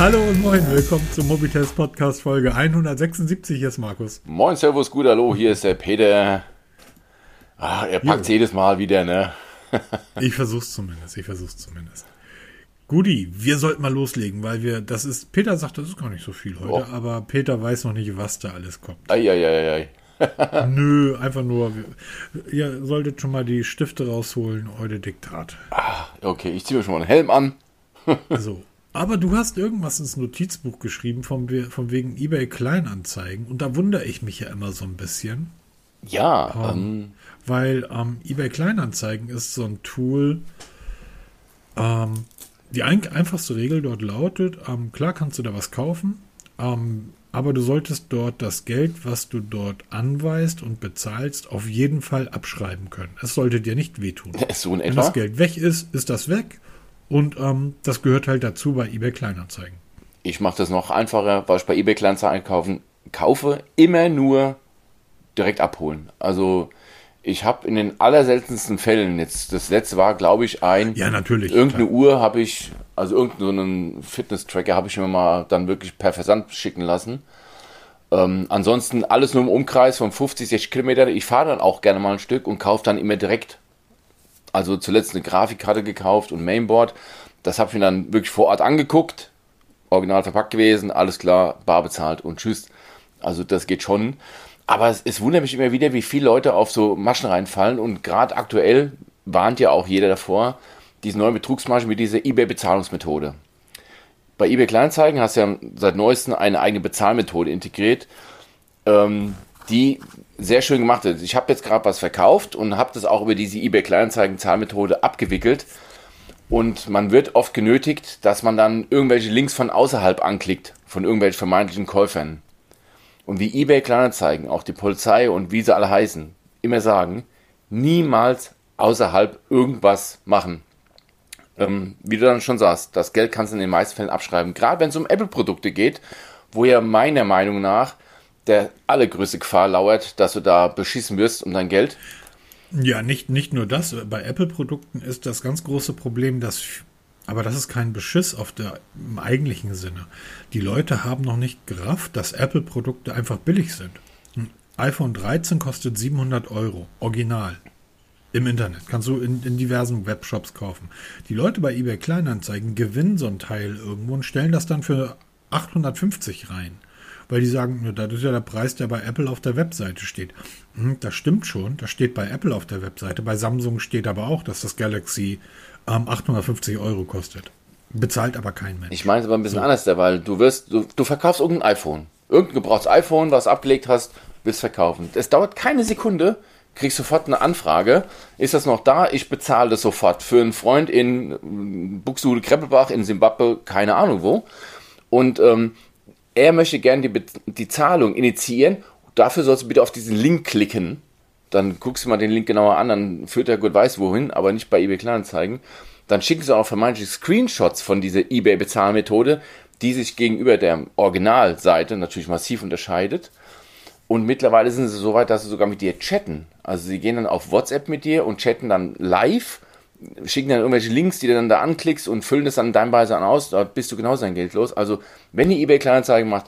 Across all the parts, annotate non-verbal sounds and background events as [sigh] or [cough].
Hallo und moin, willkommen zum Mobitest Podcast Folge 176. Hier ist Markus. Moin, Servus, gut, hallo, hier ist der Peter. Ach, er packt jedes Mal wieder, ne? [laughs] Ich versuch's zumindest, ich versuch's zumindest. Guti, wir sollten mal loslegen, weil wir, das ist, Peter sagt, das ist gar nicht so viel heute, Oh. aber Peter weiß noch nicht, was da alles kommt. Eieieiei. [laughs] Nö, [laughs] einfach nur, ihr solltet schon mal die Stifte rausholen, heute Diktat. Okay, ich ziehe mir schon mal einen Helm an. So. Aber du hast irgendwas ins Notizbuch geschrieben von, von wegen eBay Kleinanzeigen und da wundere ich mich ja immer so ein bisschen. Ja, ähm, Weil ähm, eBay Kleinanzeigen ist so ein Tool. Ähm, die ein einfachste Regel dort lautet: ähm, klar kannst du da was kaufen, ähm, aber du solltest dort das Geld, was du dort anweist und bezahlst, auf jeden Fall abschreiben können. Es sollte dir nicht wehtun. [laughs] so Wenn das Geld weg ist, ist das weg und ähm, das gehört halt dazu bei eBay Kleinanzeigen. Ich mache das noch einfacher, weil ich bei eBay Kleinanzeigen einkaufen kaufe, immer nur direkt abholen. Also ich habe in den allerseltensten Fällen, jetzt das letzte war, glaube ich, ein Ja, natürlich. irgendeine Uhr habe ich, also irgendeinen Fitness-Tracker habe ich mir mal dann wirklich per Versand schicken lassen. Ähm, ansonsten alles nur im Umkreis von 50, 60 Kilometern. Ich fahre dann auch gerne mal ein Stück und kaufe dann immer direkt. Also zuletzt eine Grafikkarte gekauft und Mainboard. Das habe ich mir dann wirklich vor Ort angeguckt. Original verpackt gewesen, alles klar, bar bezahlt und tschüss. Also das geht schon. Aber es, es wundert mich immer wieder, wie viele Leute auf so Maschen reinfallen. Und gerade aktuell warnt ja auch jeder davor, diese neue Betrugsmasche mit dieser eBay-Bezahlungsmethode. Bei eBay Kleinanzeigen hast du ja seit neuestem eine eigene Bezahlmethode integriert, ähm, die sehr schön gemacht ist. Ich habe jetzt gerade was verkauft und habe das auch über diese eBay Kleinanzeigen Zahlmethode abgewickelt. Und man wird oft genötigt, dass man dann irgendwelche Links von außerhalb anklickt, von irgendwelchen vermeintlichen Käufern. Und wie eBay Kleinanzeigen, auch die Polizei und wie sie alle heißen, immer sagen, niemals außerhalb irgendwas machen. Ähm, wie du dann schon sagst, das Geld kannst du in den meisten Fällen abschreiben. Gerade wenn es um Apple-Produkte geht, wo ja meiner Meinung nach der allergrößte Gefahr lauert, dass du da beschissen wirst um dein Geld. Ja, nicht, nicht nur das. Bei Apple-Produkten ist das ganz große Problem, dass, aber das ist kein Beschiss auf der, im eigentlichen Sinne. Die Leute haben noch nicht gerafft, dass Apple-Produkte einfach billig sind. Ein iPhone 13 kostet 700 Euro, original. Im Internet. Kannst du in, in diversen Webshops kaufen. Die Leute bei eBay Kleinanzeigen gewinnen so ein Teil irgendwo und stellen das dann für 850 rein. Weil die sagen, das ist ja der Preis, der bei Apple auf der Webseite steht. Hm, das stimmt schon, das steht bei Apple auf der Webseite. Bei Samsung steht aber auch, dass das Galaxy ähm, 850 Euro kostet. Bezahlt aber kein Mensch. Ich meine es aber ein bisschen anders, da, weil du wirst, du, du verkaufst irgendein iPhone. Irgendein gebrauchtes iPhone, was abgelegt hast, willst verkaufen. Es dauert keine Sekunde, kriegst sofort eine Anfrage. Ist das noch da? Ich bezahle das sofort. Für einen Freund in Buxtehude, Kreppelbach, in Simbabwe, keine Ahnung wo. Und ähm, er möchte gerne die, die Zahlung initiieren. Dafür sollst du bitte auf diesen Link klicken. Dann guckst du mal den Link genauer an, dann führt er gut weiß wohin, aber nicht bei eBay Kleinanzeigen. Dann schicken sie auch vermeintlich Screenshots von dieser eBay-Bezahlmethode, die sich gegenüber der Originalseite natürlich massiv unterscheidet. Und mittlerweile sind sie so weit, dass sie sogar mit dir chatten. Also sie gehen dann auf WhatsApp mit dir und chatten dann live, schicken dann irgendwelche Links, die du dann da anklickst und füllen das dann in deinem Weise an aus. Da bist du genauso dein Geld los. Also wenn ihr eBay Kleinanzeigen macht,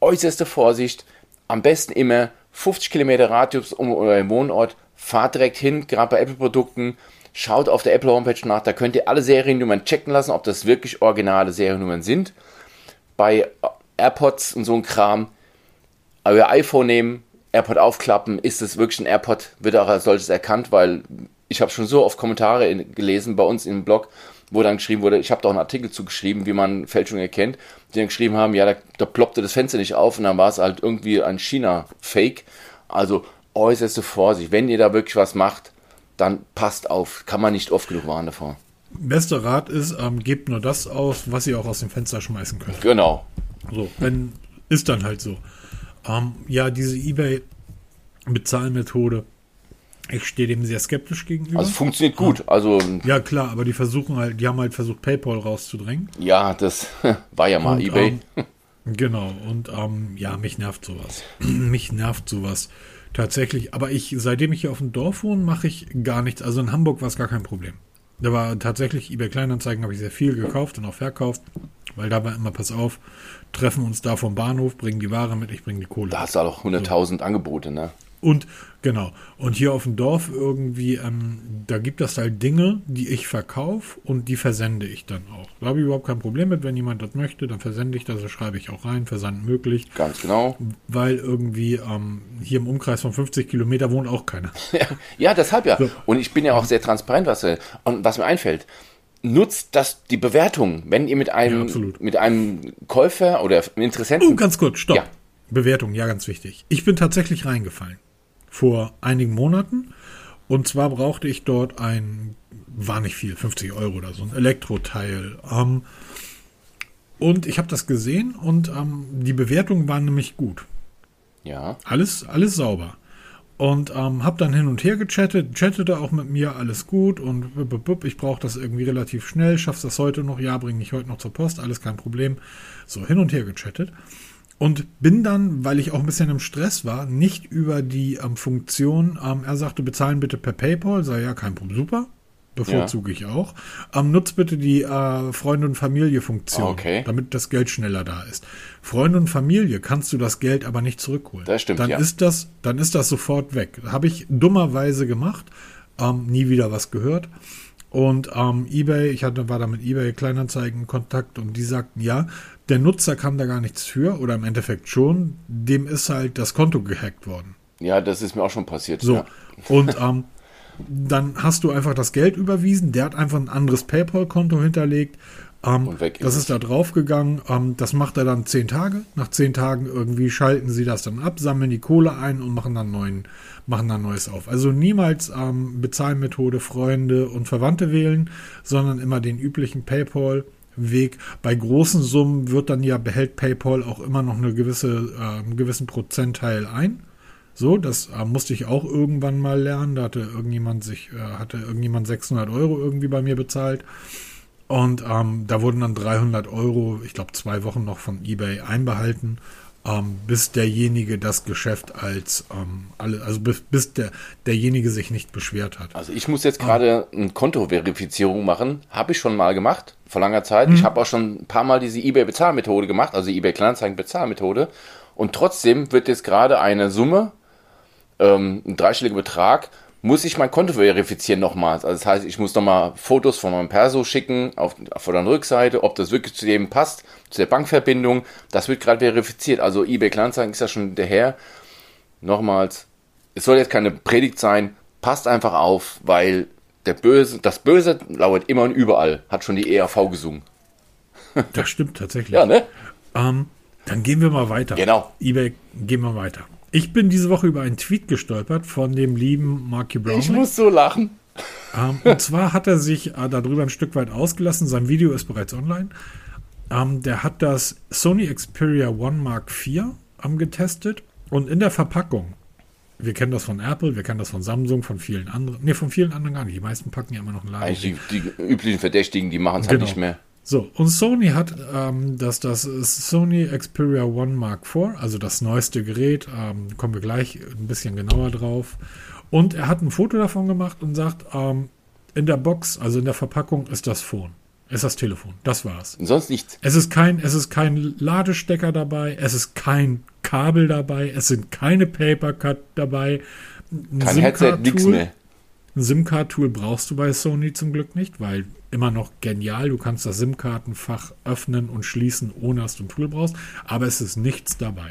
äußerste Vorsicht. Am besten immer 50 Kilometer Radius um euren Wohnort. Fahrt direkt hin, gerade bei Apple-Produkten. Schaut auf der Apple Homepage nach. Da könnt ihr alle Seriennummern checken lassen, ob das wirklich originale Seriennummern sind. Bei AirPods und so ein Kram euer iPhone nehmen, AirPod aufklappen, ist es wirklich ein AirPod, wird auch als solches erkannt, weil ich habe schon so oft Kommentare in, gelesen bei uns im Blog, wo dann geschrieben wurde, ich habe doch einen Artikel zugeschrieben, wie man Fälschung erkennt, die dann geschrieben haben, ja, da, da ploppte das Fenster nicht auf und dann war es halt irgendwie ein China-Fake. Also äußerste Vorsicht, wenn ihr da wirklich was macht, dann passt auf, kann man nicht oft genug warnen davor. Bester Rat ist, ähm, gebt nur das aus, was ihr auch aus dem Fenster schmeißen könnt. Genau. So, wenn, ist dann halt so. Ähm, ja, diese eBay-Bezahlmethode, ich stehe dem sehr skeptisch gegenüber. Also funktioniert gut. Also ja, klar, aber die versuchen halt, die haben halt versucht, PayPal rauszudrängen. ja, das [laughs] war ja mal Und, eBay. Ähm, genau, und ähm, ja, mich nervt sowas. [clears throat] mich nervt sowas. Tatsächlich, aber ich, seitdem ich hier auf dem Dorf wohne, mache ich gar nichts. Also in Hamburg war es gar kein Problem. Da war tatsächlich eBay Kleinanzeigen, habe ich sehr viel gekauft und auch verkauft. Weil da war immer, pass auf, treffen uns da vom Bahnhof, bringen die Ware mit, ich bringe die Kohle. Da hast du auch 100.000 so. Angebote, ne? Und genau. Und hier auf dem Dorf irgendwie, ähm, da gibt es halt Dinge, die ich verkaufe und die versende ich dann auch. Da habe ich überhaupt kein Problem mit. Wenn jemand das möchte, dann versende ich das, das schreibe ich auch rein, Versand möglich. Ganz genau. Weil irgendwie ähm, hier im Umkreis von 50 Kilometer wohnt auch keiner. [laughs] Ja, ja deshalb ja. So. Und ich bin ja auch sehr transparent, was, und was mir einfällt nutzt das die Bewertung, wenn ihr mit einem ja, mit einem Käufer oder Interessenten. Oh, ganz kurz, stopp. Ja. Bewertung, ja, ganz wichtig. Ich bin tatsächlich reingefallen vor einigen Monaten. Und zwar brauchte ich dort ein, war nicht viel, 50 Euro oder so, ein Elektroteil. Ähm, und ich habe das gesehen und ähm, die Bewertungen waren nämlich gut. Ja. Alles, alles sauber. Und ähm, habe dann hin und her gechattet, chattete auch mit mir, alles gut und ich brauche das irgendwie relativ schnell, schaffst das heute noch, ja, bring mich heute noch zur Post, alles kein Problem. So, hin und her gechattet. Und bin dann, weil ich auch ein bisschen im Stress war, nicht über die ähm, Funktion, ähm, er sagte, bezahlen bitte per PayPal, sei ja kein Problem, super, bevorzuge ja. ich auch. Ähm, nutzt bitte die äh, Freunde- und Familie-Funktion, okay. damit das Geld schneller da ist. Freunde und Familie kannst du das Geld aber nicht zurückholen. Das stimmt, dann ja. ist das, dann ist das sofort weg. Habe ich dummerweise gemacht, ähm, nie wieder was gehört. Und ähm, eBay, ich hatte, war da mit eBay Kleinanzeigen in Kontakt und die sagten, ja, der Nutzer kann da gar nichts für oder im Endeffekt schon, dem ist halt das Konto gehackt worden. Ja, das ist mir auch schon passiert. So, ja. und ähm, dann hast du einfach das Geld überwiesen, der hat einfach ein anderes PayPal-Konto hinterlegt. Ähm, und weg ist das ist da draufgegangen. Ähm, das macht er dann zehn Tage. Nach zehn Tagen irgendwie schalten sie das dann ab, sammeln die Kohle ein und machen dann neuen, machen dann Neues auf. Also niemals ähm, Bezahlmethode Freunde und Verwandte wählen, sondern immer den üblichen PayPal. Weg. Bei großen Summen wird dann ja, behält PayPal auch immer noch eine gewisse, äh, einen gewissen Prozentteil ein. So, das äh, musste ich auch irgendwann mal lernen. Da hatte irgendjemand sich, äh, hatte irgendjemand 600 Euro irgendwie bei mir bezahlt. Und ähm, da wurden dann 300 Euro, ich glaube zwei Wochen noch von eBay einbehalten ähm, bis derjenige das Geschäft als ähm, alle, also bis, bis der, derjenige sich nicht beschwert hat. Also ich muss jetzt gerade ähm, eine Kontoverifizierung machen. Habe ich schon mal gemacht, vor langer Zeit. Mhm. Ich habe auch schon ein paar Mal diese eBay-Bezahlmethode gemacht, also eBay Kleinanzeigen-Bezahlmethode. Und trotzdem wird jetzt gerade eine Summe, ähm, ein dreistelliger Betrag, muss ich mein Konto verifizieren nochmals. Also das heißt, ich muss nochmal Fotos von meinem Perso schicken auf, auf der Rückseite, ob das wirklich zu dem passt, zu der Bankverbindung. Das wird gerade verifiziert. Also eBay Kleinanzeigen ist ja schon daher. Nochmals, es soll jetzt keine Predigt sein, passt einfach auf, weil der Böse, das Böse lauert immer und überall, hat schon die ERV gesungen. Das stimmt tatsächlich. ja, ne? Ähm, dann gehen wir mal weiter. Genau. eBay, gehen wir weiter. Ich bin diese Woche über einen Tweet gestolpert von dem lieben Marky Brown. Ich muss so lachen. Ähm, und zwar hat er sich äh, darüber ein Stück weit ausgelassen. Sein Video ist bereits online. Ähm, der hat das Sony Xperia One Mark IV ähm, getestet und in der Verpackung, wir kennen das von Apple, wir kennen das von Samsung, von vielen anderen, ne, von vielen anderen gar nicht. Die meisten packen ja immer noch einen Laden. Eigentlich die, die üblichen Verdächtigen, die machen es halt genau. halt nicht mehr. So, und Sony hat ähm, das, das Sony Xperia One Mark IV, also das neueste Gerät, ähm, kommen wir gleich ein bisschen genauer drauf. Und er hat ein Foto davon gemacht und sagt, ähm, in der Box, also in der Verpackung, ist das Phone. Ist das Telefon. Das war's. sonst nichts. Es ist kein, es ist kein Ladestecker dabei, es ist kein Kabel dabei, es sind keine Papercut dabei. Ein kein Headset, nichts mehr. Ein SIM-Card-Tool brauchst du bei Sony zum Glück nicht, weil immer noch genial. Du kannst das SIM-Kartenfach öffnen und schließen, ohne dass du ein Tool brauchst, aber es ist nichts dabei.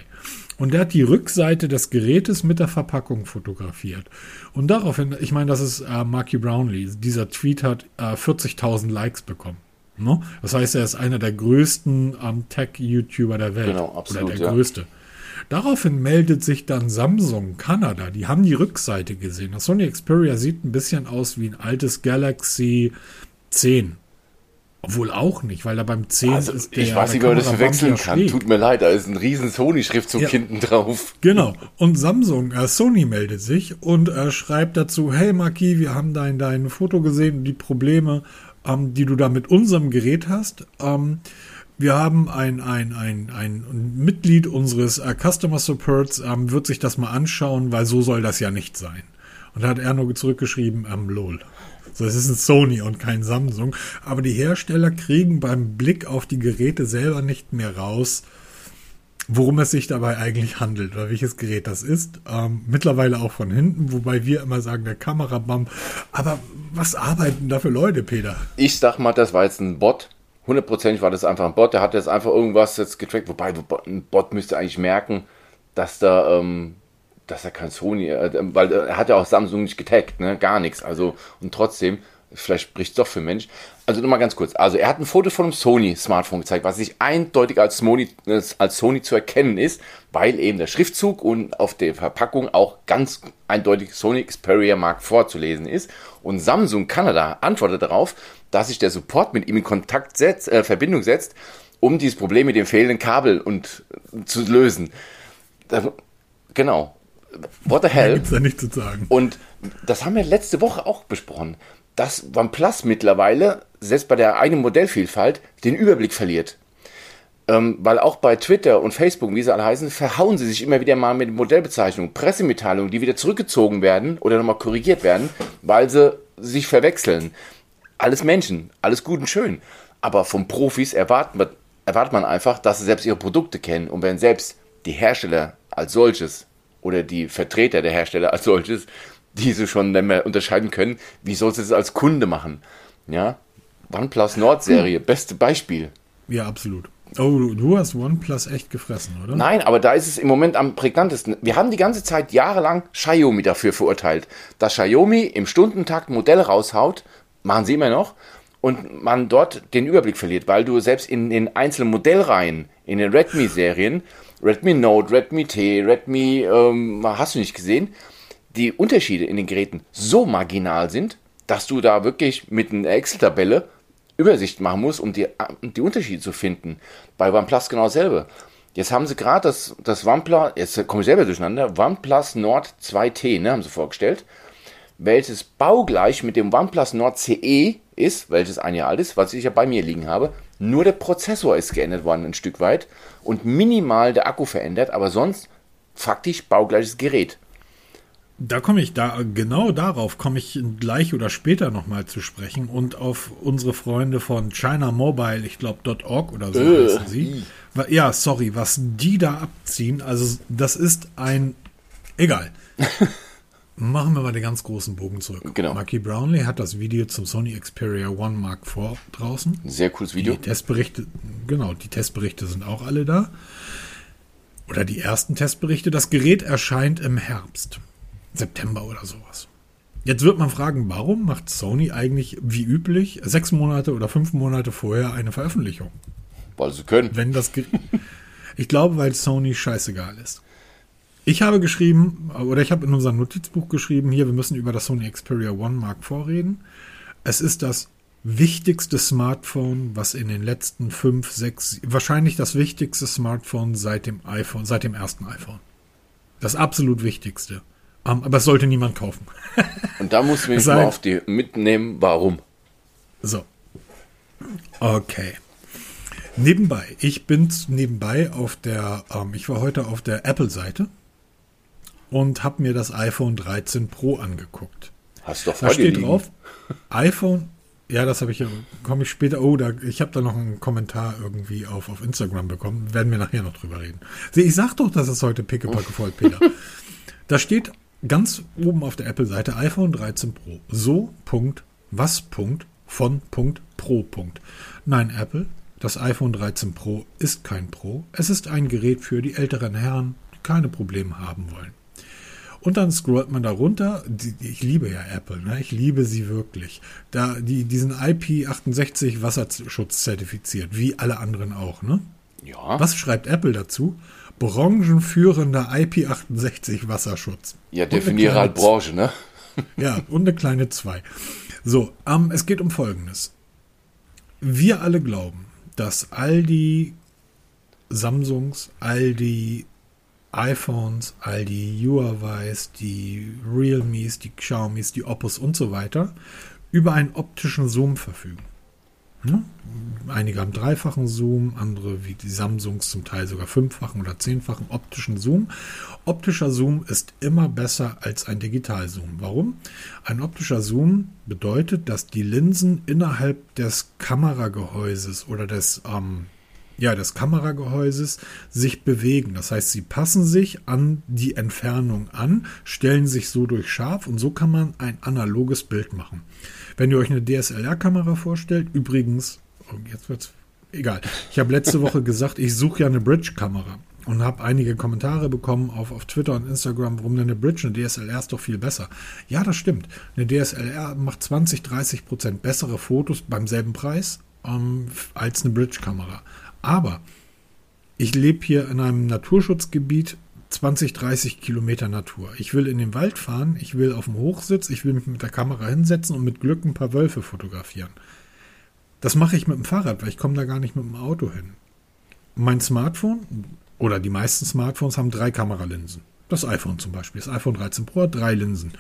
Und der hat die Rückseite des Gerätes mit der Verpackung fotografiert. Und daraufhin, ich meine, das ist äh, Marky Brownlee. Dieser Tweet hat äh, 40.000 Likes bekommen. Ne? Das heißt, er ist einer der größten ähm, Tech-YouTuber der Welt. Genau, absolut. Oder der ja. größte. Daraufhin meldet sich dann Samsung Kanada. Die haben die Rückseite gesehen. Das Sony Xperia sieht ein bisschen aus wie ein altes Galaxy 10. Obwohl auch nicht, weil da beim 10 also, ist der. Ich weiß nicht, wie man das verwechseln kann. Schräg. Tut mir leid, da ist ein riesen Sony-Schriftzug ja. hinten drauf. Genau. Und Samsung, äh, Sony meldet sich und äh, schreibt dazu: Hey Maki, wir haben dein, dein Foto gesehen und die Probleme, ähm, die du da mit unserem Gerät hast. Ähm, wir haben ein, ein, ein, ein Mitglied unseres äh, Customer Supports, ähm, wird sich das mal anschauen, weil so soll das ja nicht sein. Und da hat er nur zurückgeschrieben, ähm, lol. So, es ist ein Sony und kein Samsung. Aber die Hersteller kriegen beim Blick auf die Geräte selber nicht mehr raus, worum es sich dabei eigentlich handelt oder welches Gerät das ist. Ähm, mittlerweile auch von hinten, wobei wir immer sagen, der Kamerabam. Aber was arbeiten da für Leute, Peter? Ich sag mal, das war jetzt ein Bot. Hundertprozentig war das einfach ein Bot. Der hat jetzt einfach irgendwas jetzt getrackt. Wobei, ein Bot müsste eigentlich merken, dass da, ähm, dass er kein Sony, äh, weil er hat ja auch Samsung nicht getaggt, ne? Gar nichts. Also, und trotzdem, vielleicht spricht es doch für Mensch. Also nochmal ganz kurz. Also er hat ein Foto von einem Sony-Smartphone gezeigt, was sich eindeutig als Sony, als Sony zu erkennen ist, weil eben der Schriftzug und auf der Verpackung auch ganz eindeutig Sony Xperia Mark vorzulesen ist. Und Samsung Kanada antwortet darauf, dass sich der Support mit ihm in Kontakt setzt, äh, Verbindung setzt, um dieses Problem mit dem fehlenden Kabel und äh, zu lösen. Genau. What the hell? Da gibt's da nichts zu sagen. Und das haben wir letzte Woche auch besprochen dass OnePlus mittlerweile, selbst bei der eigenen Modellvielfalt, den Überblick verliert. Ähm, weil auch bei Twitter und Facebook, wie sie alle heißen, verhauen sie sich immer wieder mal mit Modellbezeichnungen, Pressemitteilungen, die wieder zurückgezogen werden oder nochmal korrigiert werden, weil sie sich verwechseln. Alles Menschen, alles gut und schön. Aber von Profis erwartet man, erwartet man einfach, dass sie selbst ihre Produkte kennen. Und wenn selbst die Hersteller als solches oder die Vertreter der Hersteller als solches diese schon nicht mehr unterscheiden können, wie soll sie es als Kunde machen? Ja, OnePlus Nord-Serie, hm. [clears throat] beste Beispiel. Ja, absolut. Oh, du hast OnePlus echt gefressen, oder? Nein, aber da ist es im Moment am prägnantesten. Wir haben die ganze Zeit jahrelang Xiaomi dafür verurteilt. Dass Xiaomi im Stundentakt Modelle raushaut, machen sie immer noch, und man dort den Überblick verliert, weil du selbst in den einzelnen Modellreihen, in den Redmi-Serien, Redmi Note, Redmi T, Redmi, ähm, hast du nicht gesehen, die Unterschiede in den Geräten so marginal sind, dass du da wirklich mit einer Excel-Tabelle Übersicht machen musst, um die, die Unterschiede zu finden. Bei OnePlus genau dasselbe. Jetzt haben sie gerade das, das OnePlus, jetzt komme ich selber durcheinander, OnePlus Nord 2T, ne, haben sie vorgestellt, welches baugleich mit dem OnePlus Nord CE ist, welches ein Jahr alt ist, was ich ja bei mir liegen habe. Nur der Prozessor ist geändert worden ein Stück weit und minimal der Akku verändert, aber sonst faktisch baugleiches Gerät. Da komme ich da, genau darauf komme ich gleich oder später nochmal zu sprechen und auf unsere Freunde von China Mobile, ich glaube .org oder so äh, heißen sie. Ja, sorry, was die da abziehen, also das ist ein, egal. [laughs] Machen wir mal den ganz großen Bogen zurück. Genau. Marky Brownlee hat das Video zum Sony Xperia One Mark IV draußen. Sehr cooles Video. Die Testberichte, genau, die Testberichte sind auch alle da. Oder die ersten Testberichte. Das Gerät erscheint im Herbst. September oder sowas. Jetzt wird man fragen, warum macht Sony eigentlich wie üblich sechs Monate oder fünf Monate vorher eine Veröffentlichung? Weil sie können. Wenn das ich glaube, weil Sony scheißegal ist. Ich habe geschrieben, oder ich habe in unserem Notizbuch geschrieben, hier, wir müssen über das Sony Xperia One Mark vorreden. Es ist das wichtigste Smartphone, was in den letzten fünf, sechs, wahrscheinlich das wichtigste Smartphone seit dem iPhone, seit dem ersten iPhone. Das absolut wichtigste. Um, aber es sollte niemand kaufen. [laughs] Und da muss ich mal auf die mitnehmen, warum. So. Okay. Nebenbei, ich bin nebenbei auf der, ähm, ich war heute auf der Apple-Seite und habe mir das iPhone 13 Pro angeguckt. Hast du doch Da steht liegen. drauf, iPhone, ja, das habe ich, komme ich später, oh, da, ich habe da noch einen Kommentar irgendwie auf, auf Instagram bekommen, werden wir nachher noch drüber reden. Sieh, ich sag doch, dass es heute pickepacke voll, Peter. [laughs] da steht ganz oben auf der Apple-Seite iPhone 13 Pro. So, Punkt, was, Punkt, von, Punkt, Pro, Punkt. Nein, Apple, das iPhone 13 Pro ist kein Pro. Es ist ein Gerät für die älteren Herren, die keine Probleme haben wollen. Und dann scrollt man da runter. Ich liebe ja Apple, ne? ich liebe sie wirklich. Da, die, diesen IP68 Wasserschutz zertifiziert, wie alle anderen auch, ne? Ja. Was schreibt Apple dazu? branchenführender IP68 Wasserschutz. Ja, definiere halt Branche, ne? [laughs] ja, und eine kleine 2. So, ähm, es geht um Folgendes. Wir alle glauben, dass all die Samsungs, all die iPhones, all die Huawei's, die Realmes, die Xiaomis, die Oppos und so weiter über einen optischen Zoom verfügen. Ne? Einige haben dreifachen Zoom, andere wie die Samsungs zum Teil sogar fünffachen oder zehnfachen optischen Zoom. Optischer Zoom ist immer besser als ein Digitalzoom. Warum? Ein optischer Zoom bedeutet, dass die Linsen innerhalb des Kameragehäuses oder des ähm, ja, des Kameragehäuses sich bewegen. Das heißt, sie passen sich an die Entfernung an, stellen sich so durch scharf und so kann man ein analoges Bild machen. Wenn ihr euch eine DSLR-Kamera vorstellt, übrigens, oh, jetzt wird's egal. Ich habe letzte [laughs] Woche gesagt, ich suche ja eine Bridge-Kamera und habe einige Kommentare bekommen auf, auf Twitter und Instagram, warum denn eine Bridge, eine DSLR ist doch viel besser. Ja, das stimmt. Eine DSLR macht 20, 30 Prozent bessere Fotos beim selben Preis ähm, als eine Bridge-Kamera. Aber ich lebe hier in einem Naturschutzgebiet 20, 30 Kilometer Natur. Ich will in den Wald fahren, ich will auf dem Hochsitz, ich will mich mit der Kamera hinsetzen und mit Glück ein paar Wölfe fotografieren. Das mache ich mit dem Fahrrad, weil ich komme da gar nicht mit dem Auto hin. Mein Smartphone oder die meisten Smartphones haben drei Kameralinsen. Das iPhone zum Beispiel. Das iPhone 13 Pro hat drei Linsen.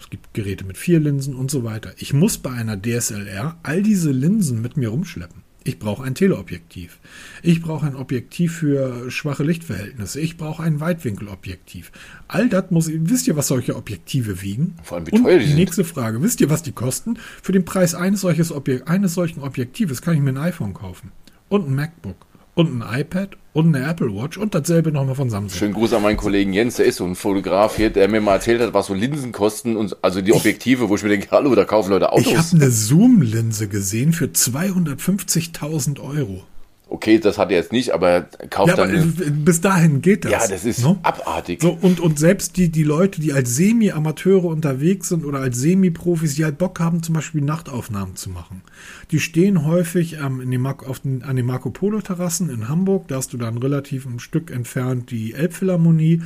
Es gibt Geräte mit vier Linsen und so weiter. Ich muss bei einer DSLR all diese Linsen mit mir rumschleppen. Ich brauche ein Teleobjektiv. Ich brauche ein Objektiv für schwache Lichtverhältnisse. Ich brauche ein Weitwinkelobjektiv. All das muss, wisst ihr, was solche Objektive wiegen? Vor allem wie teuer die, die nächste Frage, wisst ihr, was die kosten? Für den Preis eines, solches Objek eines solchen Objektives kann ich mir ein iPhone kaufen. Und ein MacBook und ein iPad und eine Apple Watch und dasselbe nochmal von Samsung. Schönen Gruß an meinen Kollegen Jens, der ist so ein Fotograf hier, der mir mal erzählt hat, was so Linsen kosten und also die Objektive, wo ich mir denke, hallo, da kaufen Leute Autos. Ich habe eine Zoom-Linse gesehen für 250.000 Euro. Okay, das hat er jetzt nicht, aber kauft ja, dann. Aber bis dahin geht das. Ja, das ist ne? abartig. So, und, und selbst die, die Leute, die als Semi-Amateure unterwegs sind oder als Semi-Profis, die halt Bock haben, zum Beispiel Nachtaufnahmen zu machen, die stehen häufig ähm, in den, auf den, an den Marco Polo-Terrassen in Hamburg. Da hast du dann relativ ein Stück entfernt die Elbphilharmonie.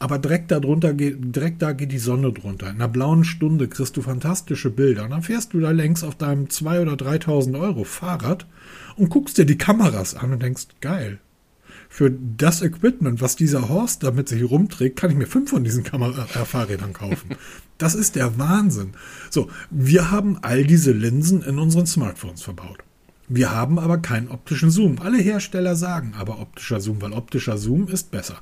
Aber direkt, darunter geht, direkt da geht die Sonne drunter. In einer blauen Stunde kriegst du fantastische Bilder. Und dann fährst du da längs auf deinem 2.000 oder 3.000 Euro Fahrrad und guckst dir die Kameras an und denkst, geil. Für das Equipment, was dieser Horst da mit sich rumträgt, kann ich mir fünf von diesen Kamera äh, Fahrrädern kaufen. Das ist der Wahnsinn. So, wir haben all diese Linsen in unseren Smartphones verbaut. Wir haben aber keinen optischen Zoom. Alle Hersteller sagen aber optischer Zoom, weil optischer Zoom ist besser.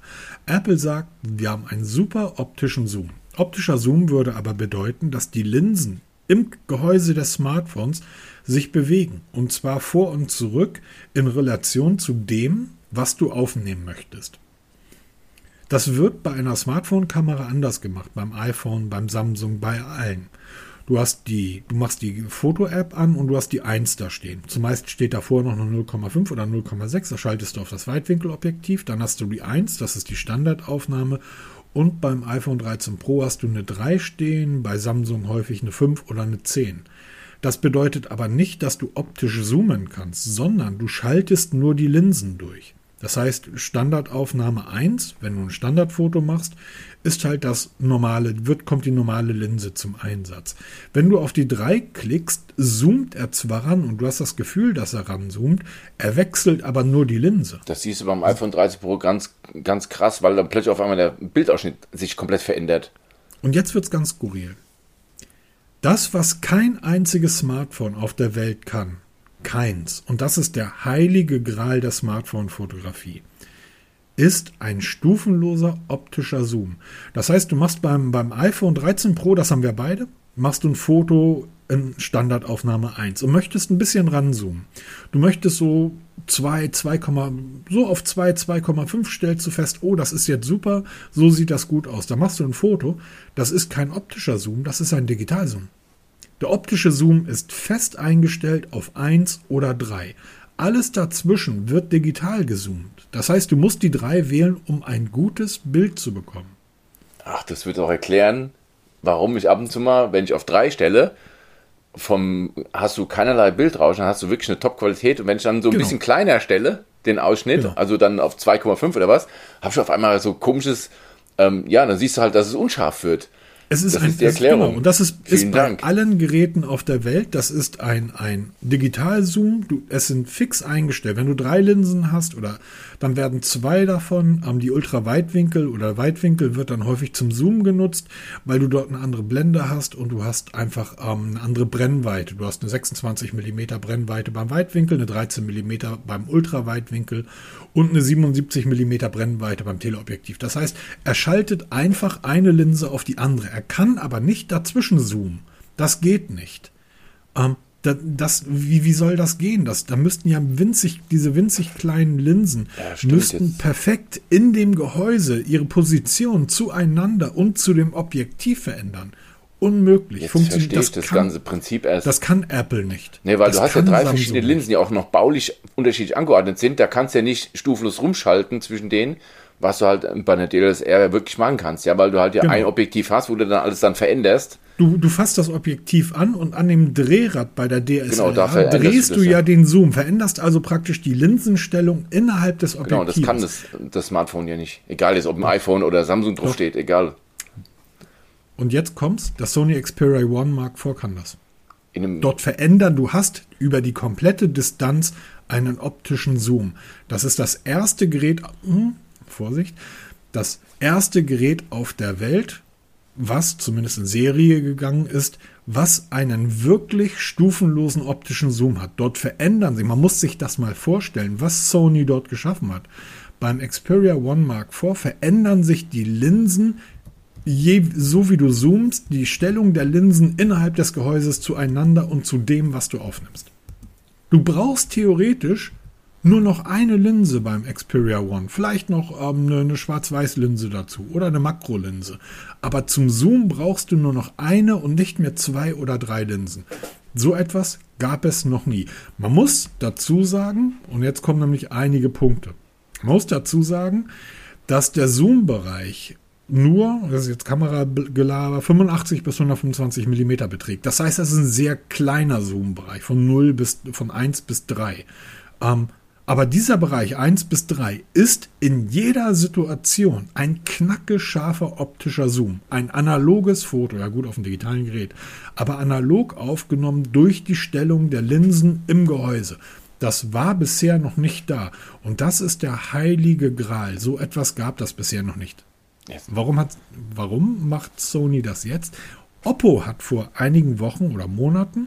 Apple sagt, wir haben einen super optischen Zoom. Optischer Zoom würde aber bedeuten, dass die Linsen im Gehäuse des Smartphones sich bewegen. Und zwar vor und zurück in Relation zu dem, was du aufnehmen möchtest. Das wird bei einer Smartphone-Kamera anders gemacht, beim iPhone, beim Samsung, bei allen. Du hast die, du machst die Foto-App an und du hast die 1 da stehen. Zumeist steht davor noch eine 0,5 oder 0,6. Da schaltest du auf das Weitwinkelobjektiv. Dann hast du die 1, das ist die Standardaufnahme. Und beim iPhone 13 Pro hast du eine 3 stehen, bei Samsung häufig eine 5 oder eine 10. Das bedeutet aber nicht, dass du optisch zoomen kannst, sondern du schaltest nur die Linsen durch. Das heißt, Standardaufnahme 1, wenn du ein Standardfoto machst, ist halt das normale, wird, kommt die normale Linse zum Einsatz. Wenn du auf die 3 klickst, zoomt er zwar ran und du hast das Gefühl, dass er ranzoomt, er wechselt aber nur die Linse. Das siehst du beim iPhone 13 Pro ganz, ganz krass, weil dann plötzlich auf einmal der Bildausschnitt sich komplett verändert. Und jetzt wird es ganz skurril. Das, was kein einziges Smartphone auf der Welt kann, keins, und das ist der heilige Gral der Smartphone-Fotografie, ist ein stufenloser optischer Zoom. Das heißt, du machst beim, beim iPhone 13 Pro, das haben wir beide, machst du ein Foto in Standardaufnahme 1 und möchtest ein bisschen ranzoomen. Du möchtest so 2, 2, so auf 2, 2,5 stellst du fest, oh, das ist jetzt super, so sieht das gut aus. Da machst du ein Foto, das ist kein optischer Zoom, das ist ein Digitalzoom. Der optische Zoom ist fest eingestellt auf 1 oder 3. Alles dazwischen wird digital gezoomt. Das heißt, du musst die 3 wählen, um ein gutes Bild zu bekommen. Ach, das wird auch erklären, warum ich ab und zu mal, wenn ich auf 3 stelle, vom, hast du keinerlei Bildrauschen, dann hast du wirklich eine Top-Qualität. Und wenn ich dann so ein genau. bisschen kleiner stelle, den Ausschnitt, genau. also dann auf 2,5 oder was, habe ich auf einmal so komisches, ähm, ja, dann siehst du halt, dass es unscharf wird. Es ist das ein, ist die Erklärung. Genau, und das ist, Vielen ist bei Dank. allen Geräten auf der Welt, das ist ein, ein Digitalzoom. Es sind fix eingestellt. Wenn du drei Linsen hast oder dann werden zwei davon, ähm, die Ultraweitwinkel oder Weitwinkel wird dann häufig zum Zoom genutzt, weil du dort eine andere Blende hast und du hast einfach ähm, eine andere Brennweite. Du hast eine 26 mm Brennweite beim Weitwinkel, eine 13 mm beim Ultraweitwinkel und eine 77 mm Brennweite beim Teleobjektiv. Das heißt, er schaltet einfach eine Linse auf die andere. Er kann aber nicht dazwischen zoomen. Das geht nicht. Ähm, da, das, wie, wie soll das gehen? Das, da müssten ja winzig, diese winzig kleinen Linsen Ja, müssten jetzt. perfekt in dem Gehäuse ihre Position zueinander und zu dem Objektiv verändern. Unmöglich. Jetzt Funktioniert verstehe ich das kann, ganze Prinzip erst. Das kann Apple nicht. Nee, weil das du hast ja drei Samsung verschiedene. Linsen, die auch noch baulich unterschiedlich angeordnet sind. Da kannst du ja nicht stufenlos rumschalten zwischen denen, was du halt bei einer DLSR wirklich machen kannst. Ja, weil du halt ja Genau. ein Objektiv hast, wo du dann alles dann veränderst. Du, du fasst das Objektiv an und an dem Drehrad bei der DSLR Genau, drehst du ja ja. den Zoom, veränderst also praktisch die Linsenstellung innerhalb des Genau, Objektivs. das kann das, das Smartphone ja nicht. Egal jetzt, ob ein iPhone oder Samsung drauf steht, egal. Und jetzt kommt's, das Sony Xperia One Mark IV kann das. Dort verändern, du hast über die komplette Distanz einen optischen Zoom. Das ist das erste Gerät, hm, Vorsicht, das erste Gerät auf der Welt, was zumindest in Serie gegangen ist, was einen wirklich stufenlosen optischen Zoom hat. Dort verändern sie, man muss sich das mal vorstellen, was Sony dort geschaffen hat. Beim Xperia One Mark IV verändern sich die Linsen je, so wie du zoomst, die Stellung der Linsen innerhalb des Gehäuses zueinander und zu dem, was du aufnimmst. Du brauchst theoretisch nur noch eine Linse beim Xperia One. Vielleicht noch ähm, eine, eine Schwarz-Weiß-Linse dazu oder eine Makrolinse. Aber zum Zoom brauchst du nur noch eine und nicht mehr zwei oder drei Linsen. So etwas gab es noch nie. Man muss dazu sagen, und jetzt kommen nämlich einige Punkte. Man muss dazu sagen, dass der Zoom-Bereich nur, das ist jetzt Kameragelaber, 85 bis 125 Millimeter beträgt. Das heißt, das ist ein sehr kleiner Zoom-Bereich von 0 bis, von 1 bis 3. Ähm, aber dieser Bereich 1 bis 3 ist in jeder Situation ein knacke scharfer optischer Zoom. Ein analoges Foto, ja gut, auf dem digitalen Gerät, aber analog aufgenommen durch die Stellung der Linsen im Gehäuse. Das war bisher noch nicht da. Und das ist der heilige Gral. So etwas gab das bisher noch nicht. Yes. Warum, hat, warum macht Sony das jetzt? Oppo hat vor einigen Wochen oder Monaten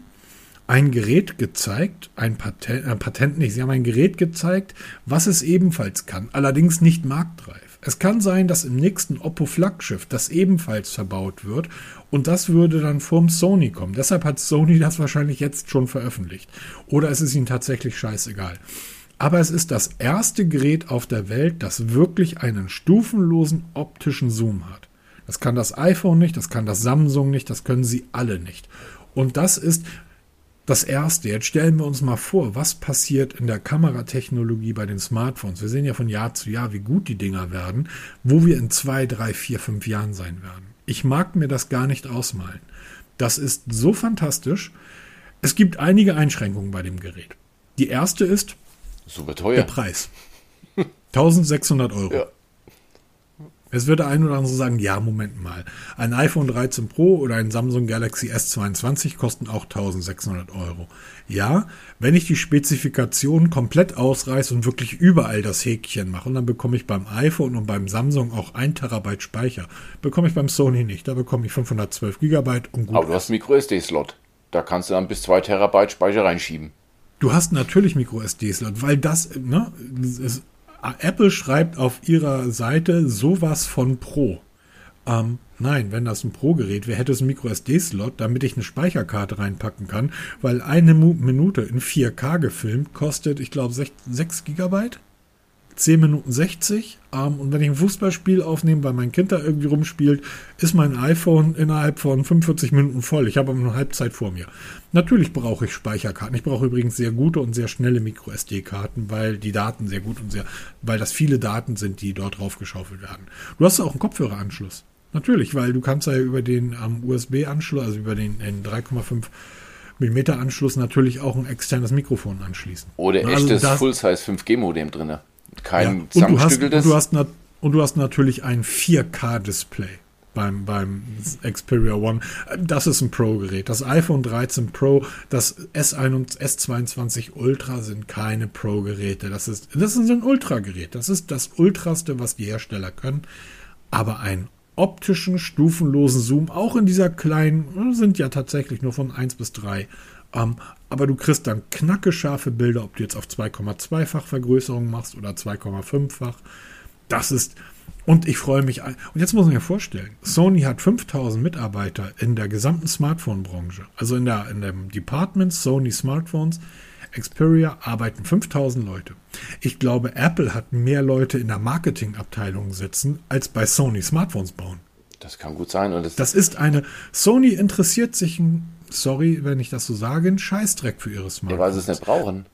ein Gerät gezeigt, ein Patent, äh, Patent nicht, sie haben ein Gerät gezeigt, was es ebenfalls kann, allerdings nicht marktreif. Es kann sein, dass im nächsten Oppo Flaggschiff das ebenfalls verbaut wird und das würde dann vom Sony kommen. Deshalb hat Sony [laughs] das wahrscheinlich jetzt schon veröffentlicht. Oder es ist ihnen tatsächlich scheißegal. Aber es ist das erste Gerät auf der Welt, das wirklich einen stufenlosen optischen Zoom hat. Das kann das iPhone nicht, das kann das Samsung nicht, das können sie alle nicht. Und das ist das Erste. Jetzt stellen wir uns mal vor, was passiert in der Kameratechnologie bei den Smartphones. Wir sehen ja von Jahr zu Jahr, wie gut die Dinger werden, wo wir in zwei, drei, vier, fünf Jahren sein werden. Ich mag mir das gar nicht ausmalen. Das ist so fantastisch. Es gibt einige Einschränkungen bei dem Gerät. Die erste ist, super der teuer. Preis. [laughs] 1600 Euro. Ja. Es würde ein oder andere sagen, ja, Moment mal. Ein iPhone 13 Pro oder ein Samsung Galaxy S22 kosten auch 1600 Euro. Ja, wenn ich die Spezifikation komplett ausreiße und wirklich überall das Häkchen mache, dann bekomme ich beim iPhone und beim Samsung auch 1 Terabyte Speicher. Bekomme ich beim Sony nicht. Da bekomme ich 512 Gigabyte und gut. Aber du hast Micro-SD-Slot. Da kannst du dann bis 2 Terabyte Speicher reinschieben. Du hast natürlich Micro-SD-Slot, weil das, ne, ist, Apple schreibt auf ihrer Seite sowas von Pro. Ähm, nein, wenn das ein Pro-Gerät wäre, hätte es einen Micro-SD-Slot, damit ich eine Speicherkarte reinpacken kann, weil eine Minute in 4K gefilmt kostet, ich glaube, 6, 6 Gigabyte. 10 Minuten 60. Ähm, und wenn ich ein Fußballspiel aufnehme, weil mein Kind da irgendwie rumspielt, ist mein iPhone innerhalb von 45 Minuten voll. Ich habe aber eine Halbzeit vor mir. Natürlich brauche ich Speicherkarten. Ich brauche übrigens sehr gute und sehr schnelle Micro-SD-Karten, weil die Daten sehr gut und sehr, weil das viele Daten sind, die dort draufgeschaufelt werden. Du hast auch einen Kopfhöreranschluss. Natürlich, weil du kannst ja über den ähm, USB-Anschluss, also über den, den 3,5 mm Anschluss natürlich auch ein externes Mikrofon anschließen. Oder Also echtes das- Full-Size 5G-Modem drin. ja. Kein und, du hast, und, du hast und du hast natürlich ein 4K-Display. beim, beim Xperia One. Das ist ein Pro-Gerät. Das iPhone 13 Pro, das S1 S22 Ultra sind keine Pro-Geräte. Das ist, das ist ein Ultra-Gerät. Das ist das Ultraste, was die Hersteller können. Aber ein optischen, stufenlosen Zoom, auch in dieser kleinen, sind ja tatsächlich nur von 1 bis 3. Ähm, aber du kriegst dann knacke scharfe Bilder, ob du jetzt auf 2,2-fach Vergrößerung machst oder 2,5-fach. Das ist, und ich freue mich. Und jetzt muss man sich vorstellen, Sony hat 5000 Mitarbeiter in der gesamten Smartphone-Branche. Also in, der, in dem Department Sony Smartphones, Xperia arbeiten 5000 Leute. Ich glaube, Apple hat mehr Leute in der Marketingabteilung sitzen, als bei Sony Smartphones bauen. Das kann gut sein. Und das, das ist eine. Sony interessiert sich, sorry, wenn ich das so sage, ein Scheißdreck für ihre Smartphones. Ja, weil sie es nicht brauchen.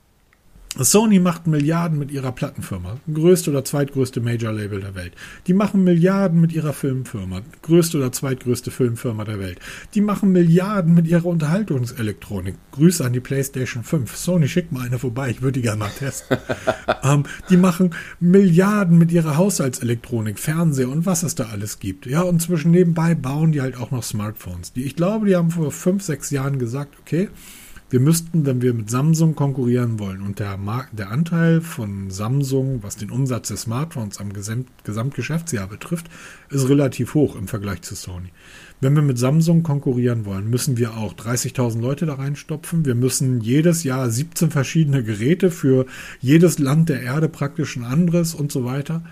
Sony macht Milliarden mit ihrer Plattenfirma, größte oder zweitgrößte Major-Label der Welt. Die machen Milliarden mit ihrer Filmfirma, größte oder zweitgrößte Filmfirma der Welt. Die machen Milliarden mit ihrer Unterhaltungselektronik. Grüße an die PlayStation 5. Sony, schick mal eine vorbei, ich würde die gerne mal testen. [laughs] ähm, die machen Milliarden mit ihrer Haushaltselektronik, Fernseher und was es da alles gibt. Ja, und zwischen nebenbei bauen die halt auch noch Smartphones. Die, ich glaube, die haben vor fünf, sechs Jahren gesagt, okay, wir müssten, wenn wir mit Samsung konkurrieren wollen und der, Mark der Anteil von Samsung, was den Umsatz des Smartphones am Gesamt Gesamtgeschäftsjahr betrifft, ist relativ hoch im Vergleich zu Sony. Wenn wir mit Samsung konkurrieren wollen, müssen wir auch 30.000 Leute da reinstopfen. Wir müssen jedes Jahr 17 verschiedene Geräte für jedes Land der Erde praktisch ein anderes und so weiter.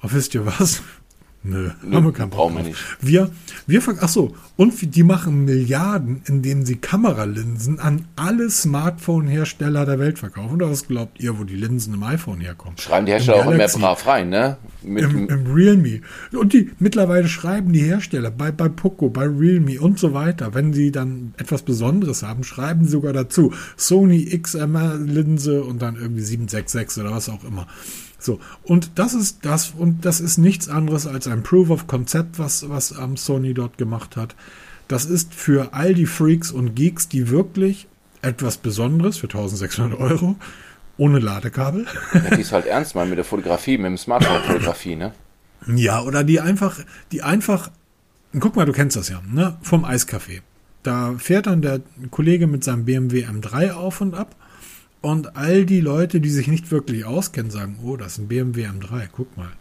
Aber wisst ihr was? Nö, Nö haben wir keinen Brauchen wir nicht. Wir, wir, ach so, und die machen Milliarden, indem sie Kameralinsen an alle Smartphone-Hersteller der Welt verkaufen. Oder was glaubt ihr, wo die Linsen im iPhone herkommen? Schreiben die Hersteller auch immer brav rein, ne? Mit Im, Im Realme. Und die, mittlerweile schreiben die Hersteller bei, bei Poco, bei Realme und so weiter, wenn sie dann etwas Besonderes haben, schreiben sie sogar dazu Sony XMR-Linse und dann irgendwie 766 oder was auch immer. So, und das ist das, und das ist nichts anderes als ein Proof of Concept, was, was ähm, Sony dort gemacht hat. Das ist für all die Freaks und Geeks, die wirklich etwas Besonderes für 1600 Euro ohne Ladekabel. Ja, die ist halt ernst mal mit der Fotografie, mit dem Smartphone-Fotografie, ne? Ja, oder die einfach, die einfach, guck mal, du kennst das ja, ne? Vom Eiscafé. Da fährt dann der Kollege mit seinem BMW M3 auf und ab und all die Leute, die sich nicht wirklich auskennen, sagen, oh, das ist ein BMW M3, guck mal.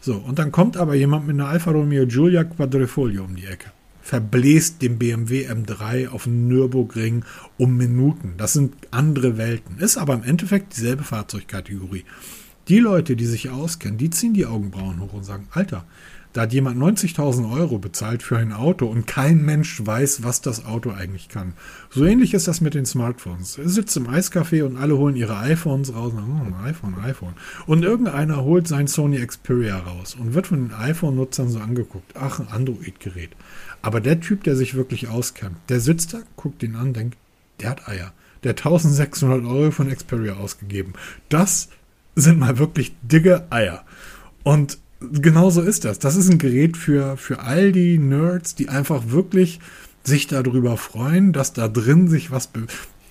So, und dann kommt aber jemand mit einer Alfa Romeo Giulia Quadrifoglio um die Ecke. Verbläst den BMW M3 auf dem Nürburgring um Minuten. Das sind andere Welten. Ist aber im Endeffekt dieselbe Fahrzeugkategorie. Die Leute, die sich auskennen, die ziehen die Augenbrauen hoch und sagen, Alter, da hat jemand 90.000 Euro bezahlt für ein Auto und kein Mensch weiß, was das Auto eigentlich kann. So ähnlich ist das mit den Smartphones. Er sitzt im Eiscafé und alle holen ihre iPhones raus. Oh, iPhone, iPhone. Und irgendeiner holt sein Sony Xperia raus und wird von den iPhone-Nutzern so angeguckt. Ach, ein Android-Gerät. Aber der Typ, der sich wirklich auskennt, der sitzt da, guckt ihn an, denkt, der hat Eier. Der hat 1600 Euro von Xperia ausgegeben. Das sind mal wirklich dicke Eier. Und genau so ist das. Das ist ein Gerät für, für all die Nerds, die einfach wirklich sich darüber freuen, dass da drin sich was,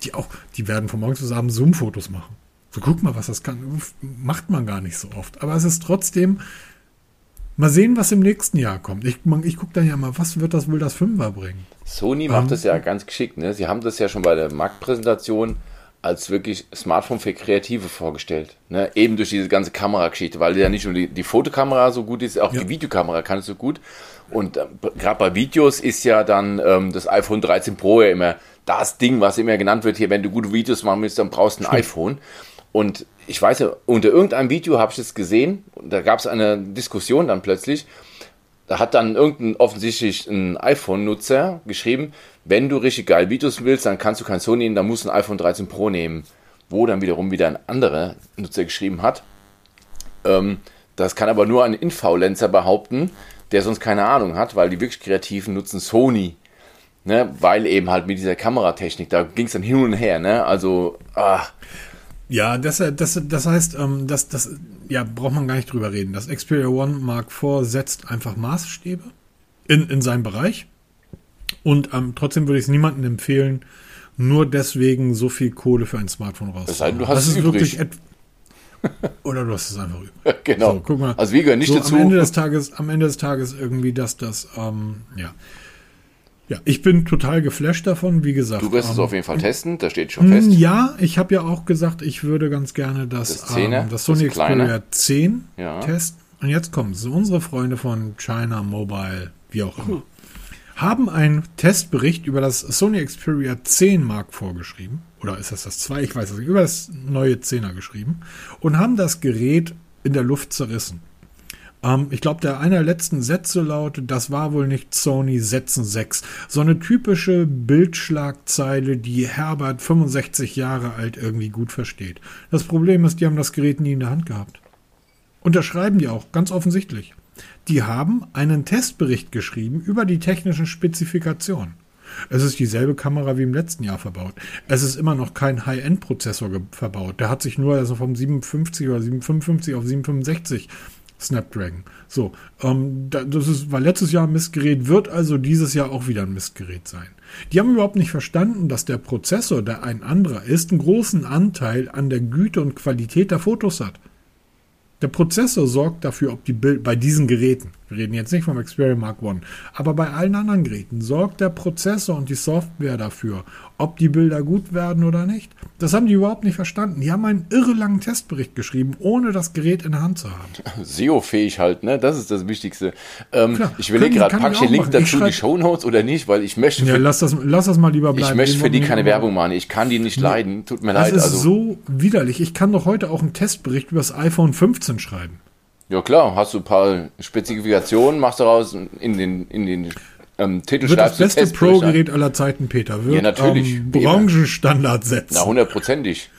die auch, die werden von morgens bis abends Zoom-Fotos machen. So, guck mal, was das kann. Macht man gar nicht so oft. Aber es ist trotzdem, mal sehen, was im nächsten Jahr kommt. Ich, ich gucke dann ja mal, was wird das wohl das Fünfer bringen? Sony macht um, das ja ganz geschickt, ne? Sie haben das ja schon bei der Marktpräsentation als wirklich Smartphone für Kreative vorgestellt. Ne? Eben durch diese ganze Kamerageschichte, weil ja nicht nur die, die Fotokamera so gut ist, auch ja. die Videokamera kann es so gut. Und äh, gerade bei Videos ist ja dann ähm, das iPhone 13 Pro ja immer das Ding, was immer genannt wird hier, wenn du gute Videos machen willst, dann brauchst du ein Stimmt. iPhone. Und ich weiß ja, unter irgendeinem Video habe ich das gesehen, da gab es eine Diskussion dann plötzlich, da hat dann irgendein offensichtlich ein iPhone-Nutzer geschrieben, wenn du richtig geil Videos willst, dann kannst du kein Sony nehmen, dann musst du ein iPhone 13 Pro nehmen. Wo dann wiederum wieder ein anderer Nutzer geschrieben hat. Ähm, das kann aber nur ein Influencer behaupten, der sonst keine Ahnung hat, weil die wirklich Kreativen nutzen Sony. Ne, weil eben halt mit dieser Kameratechnik, da ging es dann hin und her, ne? Also, ah. Ja, das, das, das heißt, ähm, das, das ja, braucht man gar nicht drüber reden. Das Xperia One Mark IV setzt einfach Maßstäbe in, in seinem Bereich. Und ähm, trotzdem würde ich es niemandem empfehlen, nur deswegen so viel Kohle für ein Smartphone rauszugeben. du hast das ist übrig. wirklich [laughs] Oder du hast es einfach übel. [laughs] genau. So, guck mal. Also wir gehören nicht so, dazu. Am Ende des Tages, am Ende des Tages irgendwie, dass das, ähm, ja. Ja, ich bin total geflasht davon, wie gesagt. du wirst es ähm, auf jeden Fall testen, da steht schon fest. Ja, ich habe ja auch gesagt, ich würde ganz gerne das, Das Zehner, ähm, das Sony das. Xperia 10 Ja. testen. Und jetzt kommt es. Unsere Freunde von China Mobile, wie auch immer, haben einen Testbericht über das Sony Xperia 10 Mark vorgeschrieben. Oder ist das das 2? Ich weiß es nicht. Über das neue 10er geschrieben. Und haben das Gerät in der Luft zerrissen. Ähm, ich glaube, der einer der letzten Sätze lautet, das war wohl nicht Sony Sätzen 6. So eine typische Bildschlagzeile, die Herbert 65 Jahre alt irgendwie gut versteht. Das Problem ist, die haben das Gerät nie in der Hand gehabt. Unterschreiben die auch, ganz offensichtlich. Die haben einen Testbericht geschrieben über die technischen Spezifikationen. Es ist dieselbe Kamera wie im letzten Jahr verbaut. Es ist immer noch kein High-End-Prozessor verbaut. Der hat sich nur also vom 750 oder 755 auf 765 Snapdragon. So, ähm, da, das ist, war letztes Jahr ein Missgerät, wird also dieses Jahr auch wieder ein Missgerät sein. Die haben überhaupt nicht verstanden, dass der Prozessor, der ein anderer ist, einen großen Anteil an der Güte und Qualität der Fotos hat. Der Prozessor sorgt dafür, ob die Bild bei diesen Geräten, wir reden jetzt nicht vom Xperia Mark I, aber bei allen anderen Geräten sorgt der Prozessor und die Software dafür, ob die Bilder gut werden oder nicht. Das haben die überhaupt nicht verstanden. Die haben einen irre langen Testbericht geschrieben, ohne das Gerät in der Hand zu haben. SEO-fähig halt, ne? Das ist das Wichtigste. Ähm, Klar, ich überlege gerade, packe ich den Link machen. Dazu in die Shownotes oder nicht, weil ich möchte Ja, für, lass das, lass das mal lieber bleiben. ich möchte für die keine Werbung machen. Ich kann die nicht leiden. Tut mir Das leid. ist Also, so widerlich. Ich kann doch heute auch einen Testbericht über das iPhone 15 schreiben. ja klar, hast du ein paar Spezifikationen, machst daraus in den, in den ähm, Titel Wird das beste. Pro-Gerät aller Zeiten, Peter. Wird Ja, natürlich. Ähm, Wie immer. Branchenstandard setzen. Na, hundertprozentig.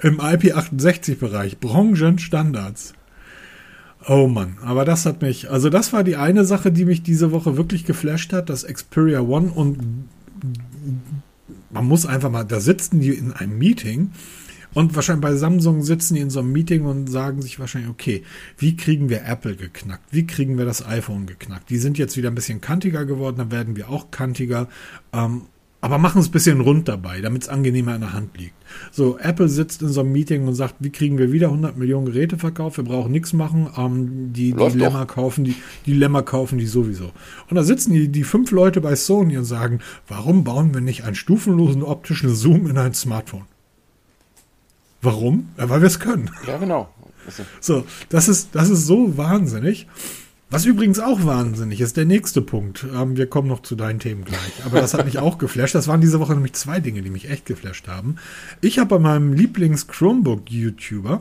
Im IP68-Bereich. Branchenstandards. Oh Mann, aber das hat mich, also das war die eine Sache, die mich diese Woche wirklich geflasht hat, das Xperia One und man muss einfach mal, da sitzen die in einem Meeting und wahrscheinlich bei Samsung sitzen die in so einem Meeting und sagen sich wahrscheinlich, okay, wie kriegen wir Apple geknackt? Wie kriegen wir das iPhone geknackt? Die sind jetzt wieder ein bisschen kantiger geworden, dann werden wir auch kantiger. Ähm, aber machen es ein bisschen rund dabei, damit es angenehmer in der Hand liegt. So, Apple sitzt in so einem Meeting und sagt, wie kriegen wir wieder 100 Millionen Geräte verkauft? Wir brauchen nichts machen. Ähm, die, die Läuft doch. Lämmer kaufen die, die Lämmer kaufen die sowieso. Und da sitzen die, die fünf Leute bei Sony und sagen, warum bauen wir nicht einen stufenlosen optischen Zoom in ein Smartphone? Warum? Ja, weil wir es können. Ja, genau. So, das ist, das ist so wahnsinnig. Was übrigens auch wahnsinnig ist, der nächste Punkt. Ähm, wir kommen noch zu deinen Themen gleich. Aber das hat mich auch geflasht. Das waren diese Woche nämlich zwei Dinge, die mich echt geflasht haben. Ich habe bei meinem Lieblings-Chromebook-YouTuber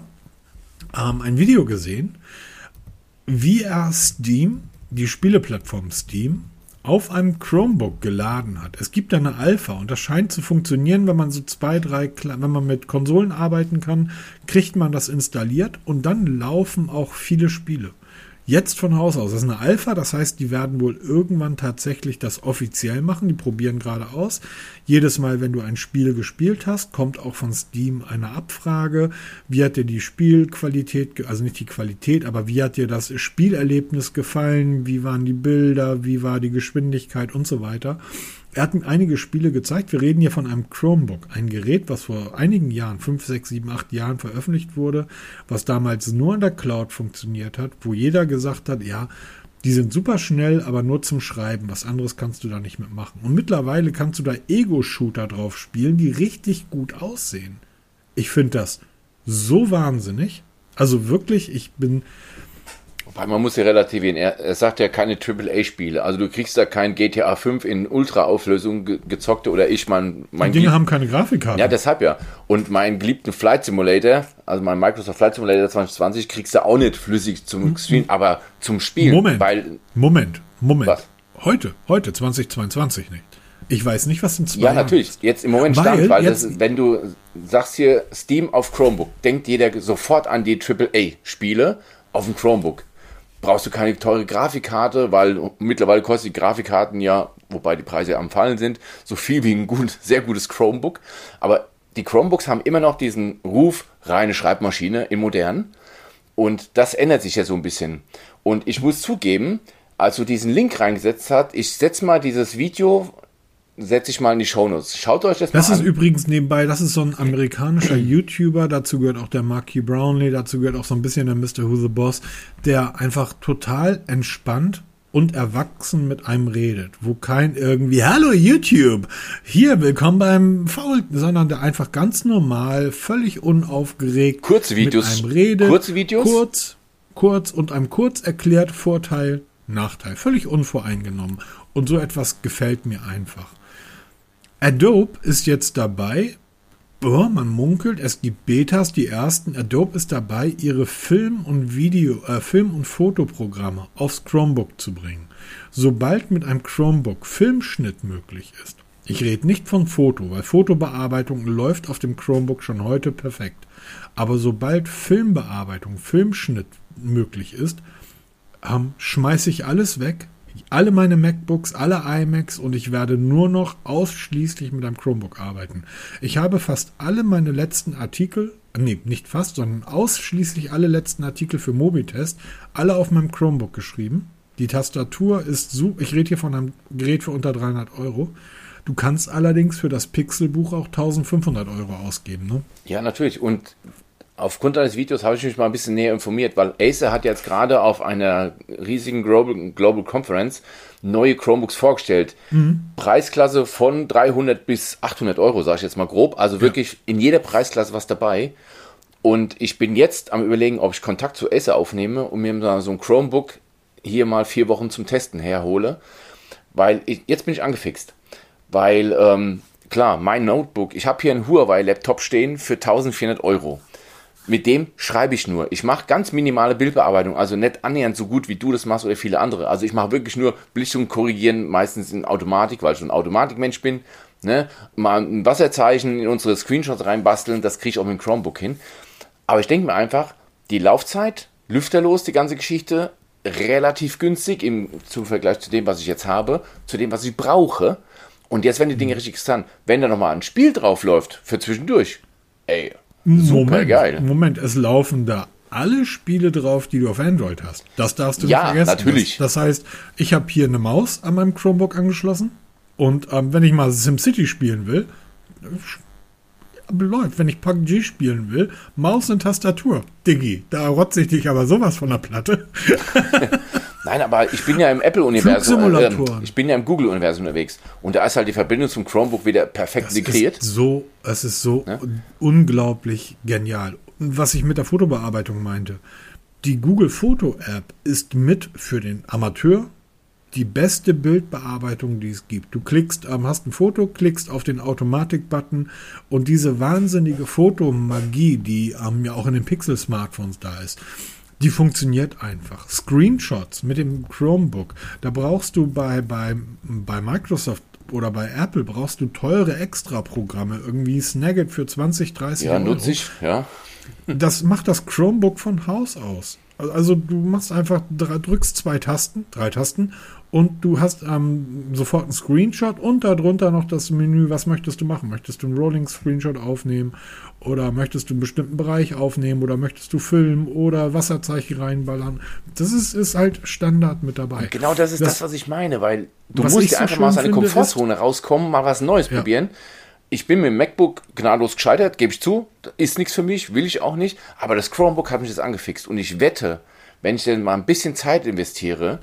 ähm, ein Video gesehen, wie er Steam, die Spieleplattform Steam, auf einem Chromebook geladen hat. Es gibt da eine Alpha und das scheint zu funktionieren, wenn man so zwei, drei, wenn man mit Konsolen arbeiten kann, kriegt man das installiert und dann laufen auch viele Spiele. Jetzt von Haus aus. Das ist eine Alpha, das heißt, die werden wohl irgendwann tatsächlich das offiziell machen. Die probieren gerade aus. Jedes Mal, wenn du ein Spiel gespielt hast, kommt auch von Steam eine Abfrage. Wie hat dir die Spielqualität, also nicht die Qualität, aber wie hat dir das Spielerlebnis gefallen? Wie waren die Bilder? Wie war die Geschwindigkeit und so weiter? Er hat mir einige Spiele gezeigt. Wir reden hier von einem Chromebook, ein Gerät, was vor einigen Jahren, fünf, sechs, sieben, acht Jahren veröffentlicht wurde, was damals nur in der Cloud funktioniert hat, wo jeder gesagt hat, ja, die sind super schnell, aber nur zum Schreiben. Was anderes kannst du da nicht mitmachen. Und mittlerweile kannst du da Ego-Shooter drauf spielen, die richtig gut aussehen. Ich finde das so wahnsinnig. Also wirklich, ich bin, Wobei man muss ja relativieren. Er, er sagt ja keine AAA-Spiele. Also du kriegst da kein GTA 5 in Ultra-Auflösung ge gezockte oder ich mein, mein die Dinge haben keine Grafikkarte. Ja, deshalb ja. Und meinen geliebten Flight Simulator, also mein Microsoft Flight Simulator 2020, kriegst du auch nicht flüssig zum Stream, aber zum Spielen. Moment. Weil, Moment, Moment. Was? Heute, heute, 2022 nicht. Ich weiß nicht, was in zwei ja, Jahren natürlich. ist. Jetzt im Moment Weil stand, weil jetzt- das, wenn du sagst hier Steam auf Chromebook, denkt jeder sofort an die AAA-Spiele auf dem Chromebook. Brauchst du keine teure Grafikkarte, weil mittlerweile kosten die Grafikkarten ja, wobei die Preise am Fallen sind, so viel wie ein gut, [laughs] sehr gutes Chromebook. Aber die Chromebooks haben immer noch diesen Ruf, reine Schreibmaschine in modern. Und das ändert sich ja so ein bisschen. Und ich muss zugeben, als du diesen Link reingesetzt hast, ich setze mal dieses Video setze ich mal in die Shownotes. Schaut euch das, das mal an. Das ist übrigens nebenbei, das ist so ein amerikanischer YouTuber, dazu gehört auch der Marky Brownlee, dazu gehört auch so ein bisschen der Mr. Who the Boss, der einfach total entspannt und erwachsen mit einem redet, wo kein irgendwie Hallo YouTube, hier willkommen beim Faul, sondern der einfach ganz normal, völlig unaufgeregt Kurze Videos. mit einem redet, Kurze Videos? kurz, kurz und einem kurz erklärt Vorteil, Nachteil, völlig unvoreingenommen und so etwas gefällt mir einfach. Adobe ist jetzt dabei, oh, man munkelt, es gibt Betas, die ersten. Adobe ist dabei, ihre Film- und Video, äh, Film- und Fotoprogramme aufs Chromebook zu bringen. Sobald mit einem Chromebook Filmschnitt möglich ist, ich rede nicht von Foto, weil Fotobearbeitung läuft auf dem Chromebook schon heute perfekt. Aber sobald Filmbearbeitung, Filmschnitt möglich ist, ähm, schmeiße ich alles weg, alle meine MacBooks, alle iMacs und ich werde nur noch ausschließlich mit einem Chromebook arbeiten. Ich habe fast alle meine letzten Artikel, nee, nicht fast, sondern ausschließlich alle letzten Artikel für Mobitest, alle auf meinem Chromebook geschrieben. Die Tastatur ist so, ich rede hier von einem Gerät für unter 300 Euro. Du kannst allerdings für das Pixelbuch auch 1500 Euro ausgeben, ne? Ja, natürlich. Und aufgrund deines Videos habe ich mich mal ein bisschen näher informiert, weil Acer hat jetzt gerade auf einer riesigen Global, Global Conference neue Chromebooks vorgestellt. Preisklasse von 300 bis 800 Euro, sage ich jetzt mal grob. Also wirklich in jeder Preisklasse was dabei. Und ich bin jetzt am überlegen, ob ich Kontakt zu Acer aufnehme und mir so ein Chromebook hier mal vier Wochen zum Testen herhole. Weil ich, jetzt bin ich angefixt. Weil, ähm, klar, mein Notebook, ich habe hier einen Huawei-Laptop stehen für 1400 Euro. Mit dem schreibe ich nur. Ich mache ganz minimale Bildbearbeitung, also nicht annähernd so gut, wie du das machst oder viele andere. Also ich mache wirklich nur Belichtung korrigieren, meistens in Automatik, weil ich schon ein Automatikmensch bin. Ne? Mal ein Wasserzeichen in unsere Screenshots reinbasteln, das kriege ich auch mit dem Chromebook hin. Aber ich denke mir einfach, die Laufzeit, lüfterlos, die ganze Geschichte, relativ günstig im zum Vergleich zu dem, was ich jetzt habe, zu dem, was ich brauche. Und jetzt werden die Dinge richtig interessant. Wenn da nochmal ein Spiel drauf läuft, für zwischendurch, ey, super Moment, geil. Moment, es laufen da alle Spiele drauf, die du auf Android hast. Das darfst du Ja, nicht vergessen. natürlich. Das, das heißt, ich habe hier eine Maus an meinem Chromebook angeschlossen und ähm, wenn ich mal SimCity spielen will, läuft. Wenn ich PUBG spielen will, Maus und Tastatur. Diggi, da rotze ich dich aber sowas von der Platte. [laughs] Nein, aber ich bin ja im Apple-Universum, äh, ich bin ja im Google-Universum unterwegs. Und da ist halt die Verbindung zum Chromebook wieder perfekt Es integriert. ist so, es ist so Ja. unglaublich genial. Und was ich mit der Fotobearbeitung meinte, die Google Foto App ist mit für den Amateur die beste Bildbearbeitung, die es gibt. Du klickst, ähm, hast ein Foto, klickst auf den Automatik-Button und diese wahnsinnige Fotomagie, die ähm, ja auch in den Pixel-Smartphones da ist, die funktioniert einfach. Screenshots mit dem Chromebook, da brauchst du bei, bei, bei Microsoft oder bei Apple brauchst du teure Extra-Programme, irgendwie Snagit für 20, 30 Ja, Euro. nutze ich, ja. Das macht das Chromebook von Haus aus. Also du machst einfach, drückst zwei Tasten, drei Tasten und du hast ähm, sofort einen Screenshot und darunter noch das Menü, was möchtest du machen? Möchtest du einen Rolling Screenshot aufnehmen oder möchtest du einen bestimmten Bereich aufnehmen oder möchtest du filmen oder Wasserzeichen reinballern? Das ist, ist halt Standard mit dabei. Genau das ist Das- das, was ich meine, weil du musst dir so einfach mal aus deiner Komfortzone rauskommen, mal was Neues Ja. probieren. Ich bin mit dem MacBook gnadenlos gescheitert, gebe ich zu. Ist nichts für mich, will ich auch nicht. Aber das Chromebook hat mich jetzt angefixt. Und ich wette, wenn ich denn mal ein bisschen Zeit investiere,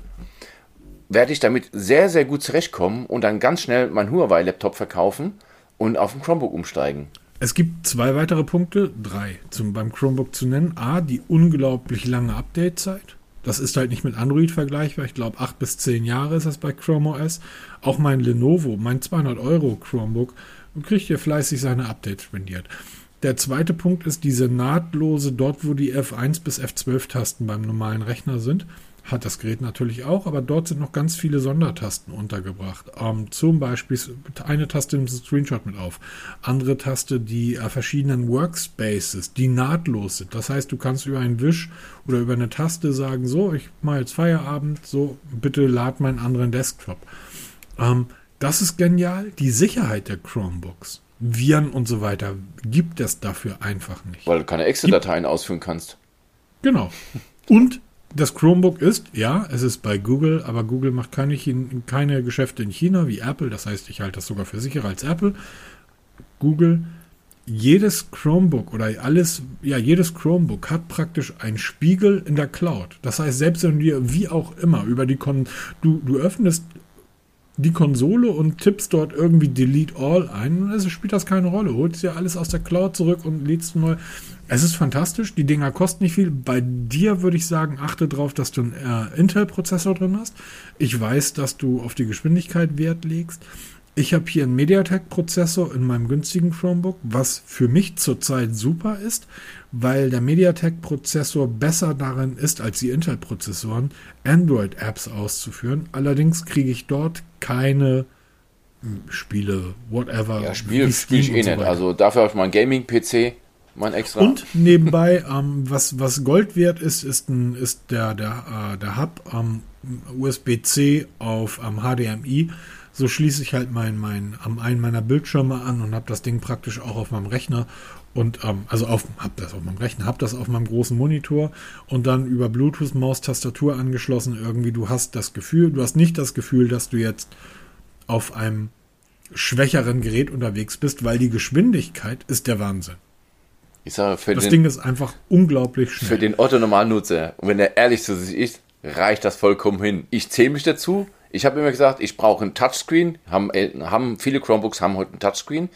werde ich damit sehr, sehr gut zurechtkommen und dann ganz schnell meinen Huawei-Laptop verkaufen und auf den Chromebook umsteigen. Es gibt zwei weitere Punkte, drei zum, beim Chromebook zu nennen. A, die unglaublich lange Update-Zeit. Das ist halt nicht mit Android vergleichbar. Ich glaube, acht bis zehn Jahre ist das bei Chrome OS. Auch mein Lenovo, mein 200 Euro Chromebook, kriegt hier fleißig seine Updates spendiert. Der zweite Punkt ist diese nahtlose, dort wo die F1 bis F12 Tasten beim normalen Rechner sind, hat das Gerät natürlich auch, aber dort sind noch ganz viele Sondertasten untergebracht. Ähm, zum Beispiel eine Taste nimmt Screenshot mit auf, andere Taste die äh, verschiedenen Workspaces, die nahtlos sind. Das heißt, du kannst über einen Wisch oder über eine Taste sagen, so, ich mache jetzt Feierabend, so, bitte lad meinen anderen Desktop. Ähm, das ist genial. Die Sicherheit der Chromebooks, Viren und so weiter, gibt es dafür einfach nicht. Weil du keine Excel-Dateien ausführen kannst. Genau. Und das Chromebook ist, ja, es ist bei Google, aber Google macht keine, keine Geschäfte in China wie Apple. Das heißt, ich halte das sogar für sicherer als Apple. Google, jedes Chromebook oder alles, ja, jedes Chromebook hat praktisch einen Spiegel in der Cloud. Das heißt, selbst wenn du wie auch immer über die Kon du, du öffnest die Konsole und tippst dort irgendwie Delete All ein, also spielt das keine Rolle. Holst dir alles aus der Cloud zurück und lädst neu. Es ist fantastisch, die Dinger kosten nicht viel. Bei dir würde ich sagen, achte darauf, dass du einen äh, Intel-Prozessor drin hast. Ich weiß, dass du auf die Geschwindigkeit Wert legst. Ich habe hier einen MediaTek-Prozessor in meinem günstigen Chromebook, was für mich zurzeit super ist, weil der MediaTek-Prozessor besser darin ist als die Intel-Prozessoren, Android-Apps auszuführen. Allerdings kriege ich dort keine hm, Spiele, whatever. Ja, Spiele spiele ich eh so nicht. Also dafür habe ich meinen Gaming-PC, mein extra. Und nebenbei, [laughs] ähm, was, was Gold wert ist, ist, ein, ist der, der, äh, der Hub ähm, USB-C auf ähm, HDMI. So schließe ich halt mein, mein, am einen meiner Bildschirme an und habe das Ding praktisch auch auf meinem Rechner und ähm, also auf, hab das auf meinem Rechner, hab das auf meinem großen Monitor und dann über Bluetooth Maus Tastatur angeschlossen. Irgendwie, du hast das Gefühl, du hast nicht das Gefühl, dass du jetzt auf einem schwächeren Gerät unterwegs bist, weil die Geschwindigkeit ist der Wahnsinn. Ich sage, für das den, Ding ist einfach unglaublich schnell. Für den Otto-Normalnutzer, und wenn er ehrlich zu sich ist, reicht das vollkommen hin. Ich zähle mich dazu. Ich habe immer gesagt, ich brauche ein Touchscreen. Haben, haben viele Chromebooks haben heute ein Touchscreen.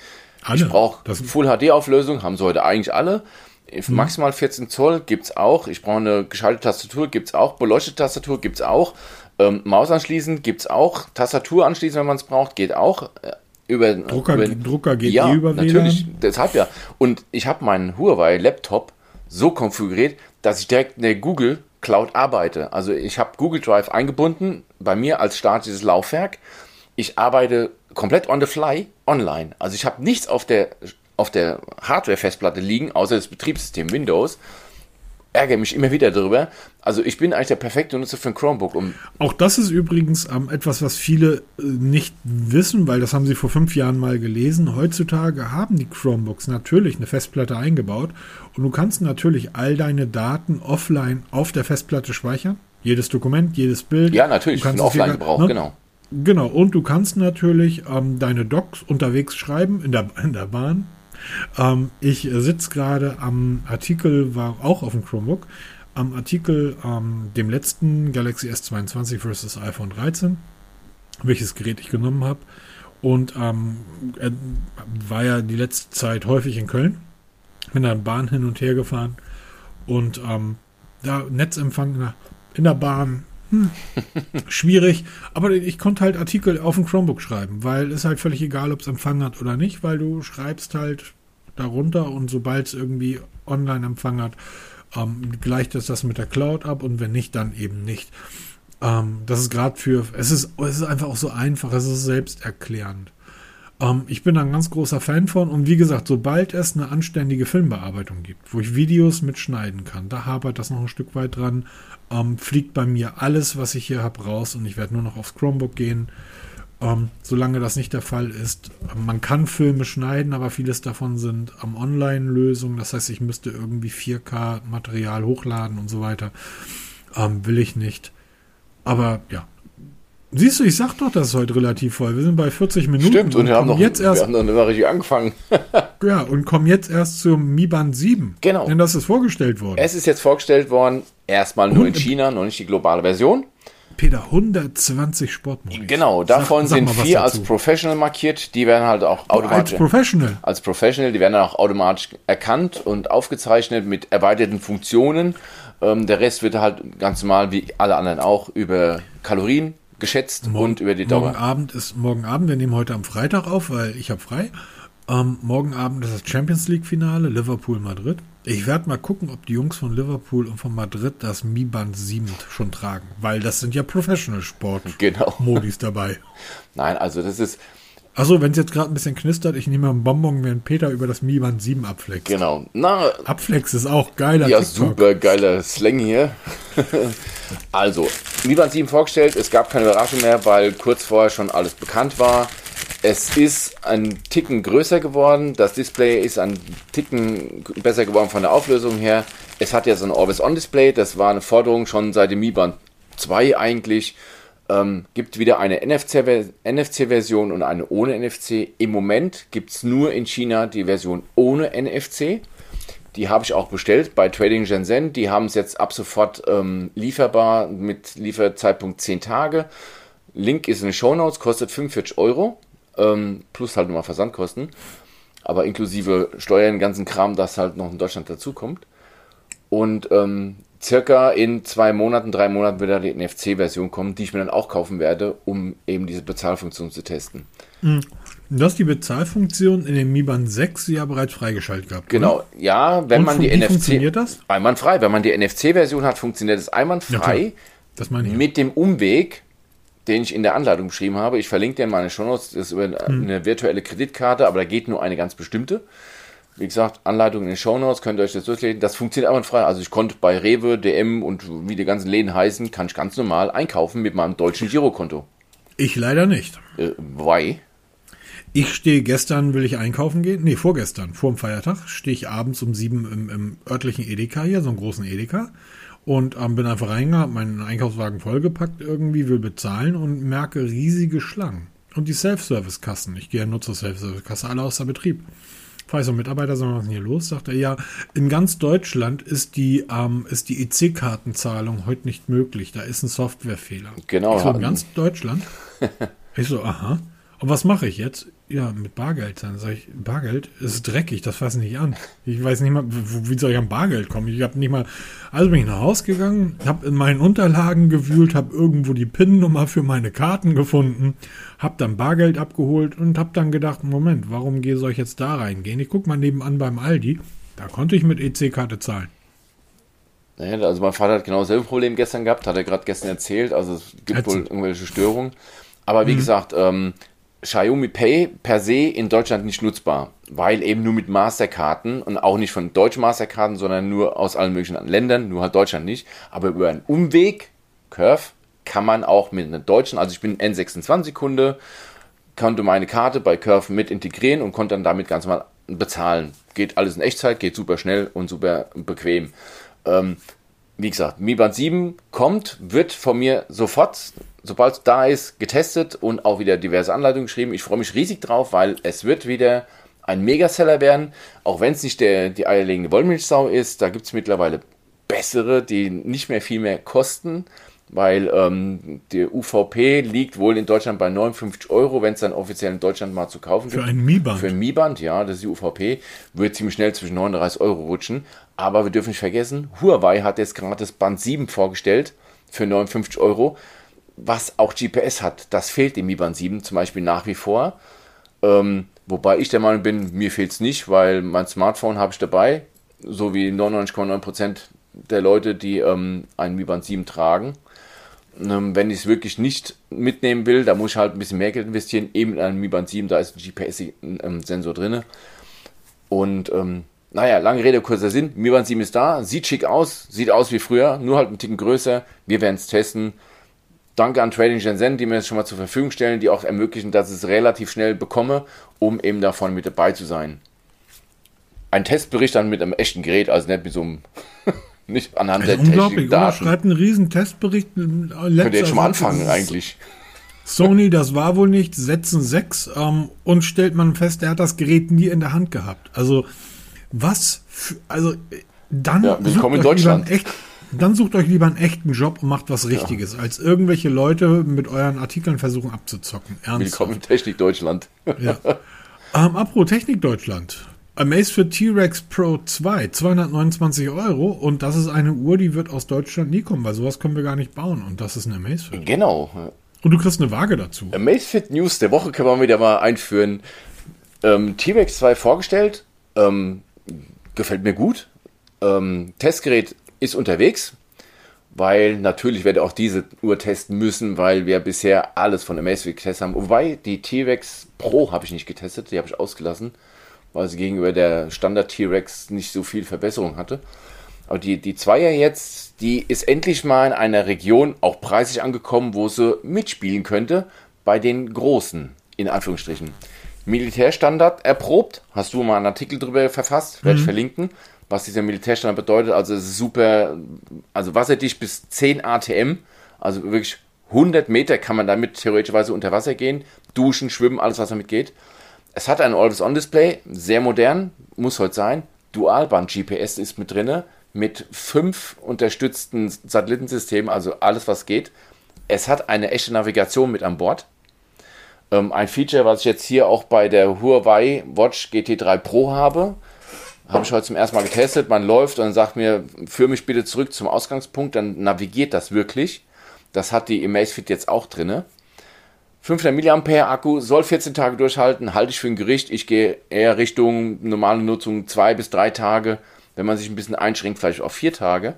Alle. Ich brauche Full HD-Auflösung, haben sie heute eigentlich alle. Mhm. Maximal 14 Zoll gibt es auch. Ich brauche eine geschaltete Tastatur, gibt es auch. Beleuchtete Tastatur gibt es auch. Ähm, Maus anschließen gibt es auch. Tastatur anschließen, wenn man es braucht, geht auch. Äh, über, Drucker, über, Drucker geht ja, eh über natürlich, WLAN. deshalb ja. Und ich habe meinen Huawei-Laptop so konfiguriert, dass ich direkt in der Google Cloud arbeite. Also ich habe Google Drive eingebunden, bei mir als statisches Laufwerk. Ich arbeite komplett on the fly online. Also ich habe nichts auf der, auf der Hardware-Festplatte liegen, außer das Betriebssystem Windows. Ärgere mich immer wieder darüber. Also ich bin eigentlich der perfekte Nutzer für ein Chromebook. Um Auch das ist übrigens ähm, etwas, was viele äh, nicht wissen, weil das haben sie vor fünf Jahren mal gelesen. Heutzutage haben die Chromebooks natürlich eine Festplatte eingebaut und du kannst natürlich all deine Daten offline auf der Festplatte speichern. Jedes Dokument, jedes Bild. Ja, natürlich, für Offline-Gebrauch, ne? genau. Genau, und du kannst natürlich ähm, deine Docs unterwegs schreiben, in der, in der Bahn. Ähm, ich sitze gerade am Artikel, war auch auf dem Chromebook, am Artikel ähm, dem letzten Galaxy S22 versus iPhone 13, welches Gerät ich genommen habe. Und ähm, er war ja die letzte Zeit häufig in Köln. Bin dann Bahn hin und her gefahren. Und ähm, da Netzempfang in der Bahn hm, [laughs] schwierig. Aber ich konnte halt Artikel auf dem Chromebook schreiben, weil es halt völlig egal, ob es Empfang hat oder nicht, weil du schreibst halt darunter und sobald es irgendwie Online-Empfang hat, ähm, gleicht es das mit der Cloud ab und wenn nicht, dann eben nicht. Ähm, das ist gerade für, es ist, es ist einfach auch so einfach, es ist selbsterklärend. Ähm, ich bin ein ganz großer Fan von und wie gesagt, sobald es eine anständige Filmbearbeitung gibt, wo ich Videos mitschneiden kann, da hapert das noch ein Stück weit dran ähm, fliegt bei mir alles, was ich hier habe, raus und ich werde nur noch aufs Chromebook gehen. Ähm, solange das nicht der Fall ist, man kann Filme schneiden, aber vieles davon sind am Online-Lösungen. Das heißt, ich müsste irgendwie 4K-Material hochladen und so weiter. Ähm, will ich nicht. Aber ja. Siehst du, ich sag doch, das ist heute relativ voll. Wir sind bei 40 Minuten. Stimmt, und, und wir haben noch, jetzt erst, wir haben noch immer richtig angefangen. [laughs] ja, und kommen jetzt erst zum Mi Band 7. Genau. Denn das ist vorgestellt worden. Es ist jetzt vorgestellt worden. Erstmal nur in China, noch nicht die globale Version. Peter, 120 Sportmodus. Genau, davon sag, sag sind vier als Professional markiert. Die werden halt auch automatisch. Als Professional. Als Professional, die werden dann auch automatisch erkannt und aufgezeichnet mit erweiterten Funktionen. Ähm, der Rest wird halt ganz normal, wie alle anderen auch, über Kalorien geschätzt morgen, und über die Dauer. Morgen Abend ist morgen Abend, wir nehmen heute am Freitag auf, weil ich habe frei. Ähm, morgen Abend ist das Champions League Finale, Liverpool Madrid. Ich werde mal gucken, ob die Jungs von Liverpool und von Madrid das Mi Band 7 schon tragen, weil das sind ja Professional Sport [laughs] genau. Modis dabei. Nein, also das ist Achso, wenn es jetzt gerade ein bisschen knistert, ich nehme einen Bonbon, wenn Peter über das Mi Band 7 abflext. Genau. Na, Abflex ist auch geiler. Ja, TikTok. super geiler Slang hier. [laughs] also, Mi Band 7 vorgestellt, es gab keine Überraschung mehr, weil kurz vorher schon alles bekannt war. Es ist ein Ticken größer geworden. Das Display ist ein Ticken besser geworden von der Auflösung her. Es hat ja so ein Always-On-Display. Das war eine Forderung schon seit dem Mi Band 2 eigentlich. Ähm, gibt wieder eine NFC-Version und eine ohne NFC. Im Moment gibt es nur in China die Version ohne NFC. Die habe ich auch bestellt bei Trading Shenzhen. Die haben es jetzt ab sofort ähm, lieferbar mit Lieferzeitpunkt 10 Tage. Link ist in den Show Notes, kostet 45 Euro. Ähm, plus halt nochmal Versandkosten. Aber inklusive Steuern, ganzen Kram, das halt noch in Deutschland dazukommt. Und ähm, circa in zwei Monaten, drei Monaten wird da die NFC-Version kommen, die ich mir dann auch kaufen werde, um eben diese Bezahlfunktion zu testen. Mhm. Du hast die Bezahlfunktion in dem Mi Band 6 ja bereits freigeschaltet gehabt. Genau, oder? ja, wenn Und man die NFC. Funktioniert das? Einwandfrei. Wenn man die NFC-Version hat, funktioniert es einwandfrei. Ja, das meine ich. Mit dem Umweg, den ich in der Anleitung beschrieben habe. Ich verlinke dir in meine Shownotes, das ist über hm. eine virtuelle Kreditkarte, aber da geht nur eine ganz bestimmte. Wie gesagt, Anleitung in den Shownotes, könnt ihr euch das durchlesen. Das funktioniert einwandfrei. Also ich konnte bei Rewe, DM und wie die ganzen Läden heißen, kann ich ganz normal einkaufen mit meinem deutschen Girokonto. Ich leider nicht. Äh, why? Ich stehe gestern, will ich einkaufen gehen? Nee, vorgestern, vor dem Feiertag, stehe ich abends um sieben im, im örtlichen Edeka hier, so einen großen Edeka. Und ähm, bin einfach reingegangen, meinen Einkaufswagen vollgepackt irgendwie, will bezahlen und merke riesige Schlangen. Und die Self-Service-Kassen. Ich gehe ja nur zur Self-Service-Kasse, alle außer Betrieb frage so Mitarbeiter, sagen, was ist denn hier los? Sagt er, ja, in ganz Deutschland ist die, ähm, ist die EC-Kartenzahlung heute nicht möglich. Da ist ein Softwarefehler. Genau. Ich so, in ganz Deutschland? [laughs] ich so, aha. Und was mache ich jetzt? Ja, mit Bargeld dann. Sag ich, Bargeld ist dreckig, das fasse ich nicht an. Ich weiß nicht mal, wie soll ich an Bargeld kommen? Ich habe nicht mal. Also bin ich nach Hause gegangen, habe in meinen Unterlagen gewühlt, habe irgendwo die PIN-Nummer für meine Karten gefunden, habe dann Bargeld abgeholt und habe dann gedacht, Moment, warum soll ich jetzt da reingehen? Ich guck mal nebenan beim Aldi, da konnte ich mit EC-Karte zahlen. also mein Vater hat genau dasselbe Problem gestern gehabt, hat er gerade gestern erzählt. Also es gibt Ätzend. wohl irgendwelche Störungen. Aber wie mhm. gesagt, ähm, Xiaomi Pay per se in Deutschland nicht nutzbar, weil eben nur mit Masterkarten und auch nicht von deutschen Masterkarten, sondern nur aus allen möglichen Ländern, nur halt Deutschland nicht. Aber über einen Umweg, Curve, kann man auch mit einer deutschen, also ich bin N26-Kunde, konnte meine Karte bei Curve mit integrieren und konnte dann damit ganz mal bezahlen. Geht alles in Echtzeit, geht super schnell und super bequem. Ähm, wie gesagt, Mi Band 7 kommt, wird von mir sofort sobald es da ist, getestet und auch wieder diverse Anleitungen geschrieben. Ich freue mich riesig drauf, weil es wird wieder ein Megaseller werden, auch wenn es nicht der, die eierlegende Wollmilchsau ist. Da gibt es mittlerweile bessere, die nicht mehr viel mehr kosten, weil ähm, der UVP liegt wohl in Deutschland bei 59 Euro, wenn es dann offiziell in Deutschland mal zu kaufen gibt. Für ein Mi-Band? Für ein Mi-Band, ja, das ist die UVP, wird ziemlich schnell zwischen 39 Euro rutschen. Aber wir dürfen nicht vergessen, Huawei hat jetzt gerade das Band 7 vorgestellt für 59 Euro was auch GPS hat. Das fehlt im Mi Band 7 zum Beispiel nach wie vor. Ähm, wobei ich der Meinung bin, mir fehlt es nicht, weil mein Smartphone habe ich dabei, so wie 99,9% der Leute, die ähm, ein Mi Band 7 tragen. Ähm, wenn ich es wirklich nicht mitnehmen will, da muss ich halt ein bisschen mehr Geld investieren. Eben in einem Mi Band 7, da ist ein GPS-Sensor drin. Und ähm, naja, lange Rede, kurzer Sinn. Mi Band 7 ist da, sieht schick aus, sieht aus wie früher, nur halt einen Ticken größer. Wir werden es testen. Danke an Trading Shenzhen, die mir das schon mal zur Verfügung stellen, die auch ermöglichen, dass ich es relativ schnell bekomme, um eben davon mit dabei zu sein. Ein Testbericht dann mit einem echten Gerät, also nicht mit so einem, [laughs] nicht anhand der technischen Daten. schreibt einen riesen Testbericht. Äh, Könnt ihr jetzt schon mal anfangen eigentlich. Sony, das war wohl nicht, setzen 6 ähm, und stellt man fest, er hat das Gerät nie in der Hand gehabt. Also was, für, also dann ja, willkommen in Deutschland. Echt, dann sucht euch lieber einen echten Job und macht was Richtiges, ja. als irgendwelche Leute mit euren Artikeln versuchen abzuzocken. Ernsthaft. Willkommen in Technik Deutschland. ja. Ähm, apro Technik Deutschland. Amazfit T-Rex Pro 2, 229 Euro. Und das ist eine Uhr, die wird aus Deutschland nie kommen, weil sowas können wir gar nicht bauen. Und das ist eine Amazfit. Genau. Und du kriegst eine Waage dazu. Amazfit News der Woche können wir wieder mal einführen. Ähm, T-Rex 2 vorgestellt. Ähm, gefällt mir gut. Ähm, Testgerät ist unterwegs, weil natürlich werde auch diese Uhr testen müssen, weil wir bisher alles von Amazfit getestet haben. Wobei die T-Rex Pro habe ich nicht getestet, die habe ich ausgelassen, weil sie gegenüber der Standard T-Rex nicht so viel Verbesserung hatte. Aber die, die Zweier jetzt, die ist endlich mal in einer Region auch preislich angekommen, wo sie mitspielen könnte bei den großen in Anführungsstrichen. Militärstandard erprobt, hast du mal einen Artikel drüber verfasst, werde ich verlinken, was dieser Militärstandard bedeutet. Also es ist super, also wasserdicht bis 10 ATM, also wirklich 100 Meter kann man damit theoretischweise unter Wasser gehen, duschen, schwimmen, alles was damit geht. Es hat ein Always-On-Display, sehr modern, muss heute sein. Dualband-GPS ist mit drinne, mit fünf unterstützten Satellitensystemen, also alles was geht. Es hat eine echte Navigation mit an Bord. Ähm, ein Feature, was ich jetzt hier auch bei der Huawei Watch GT3 Pro habe, habe ich heute zum ersten Mal getestet. Man läuft und sagt mir, führe mich bitte zurück zum Ausgangspunkt, dann navigiert das wirklich. Das hat die Amazfit jetzt auch drinne. 500 mAh Akku soll 14 Tage durchhalten, halte ich für ein Gericht. Ich gehe eher Richtung normale Nutzung zwei bis drei Tage, wenn man sich ein bisschen einschränkt, vielleicht auf vier Tage.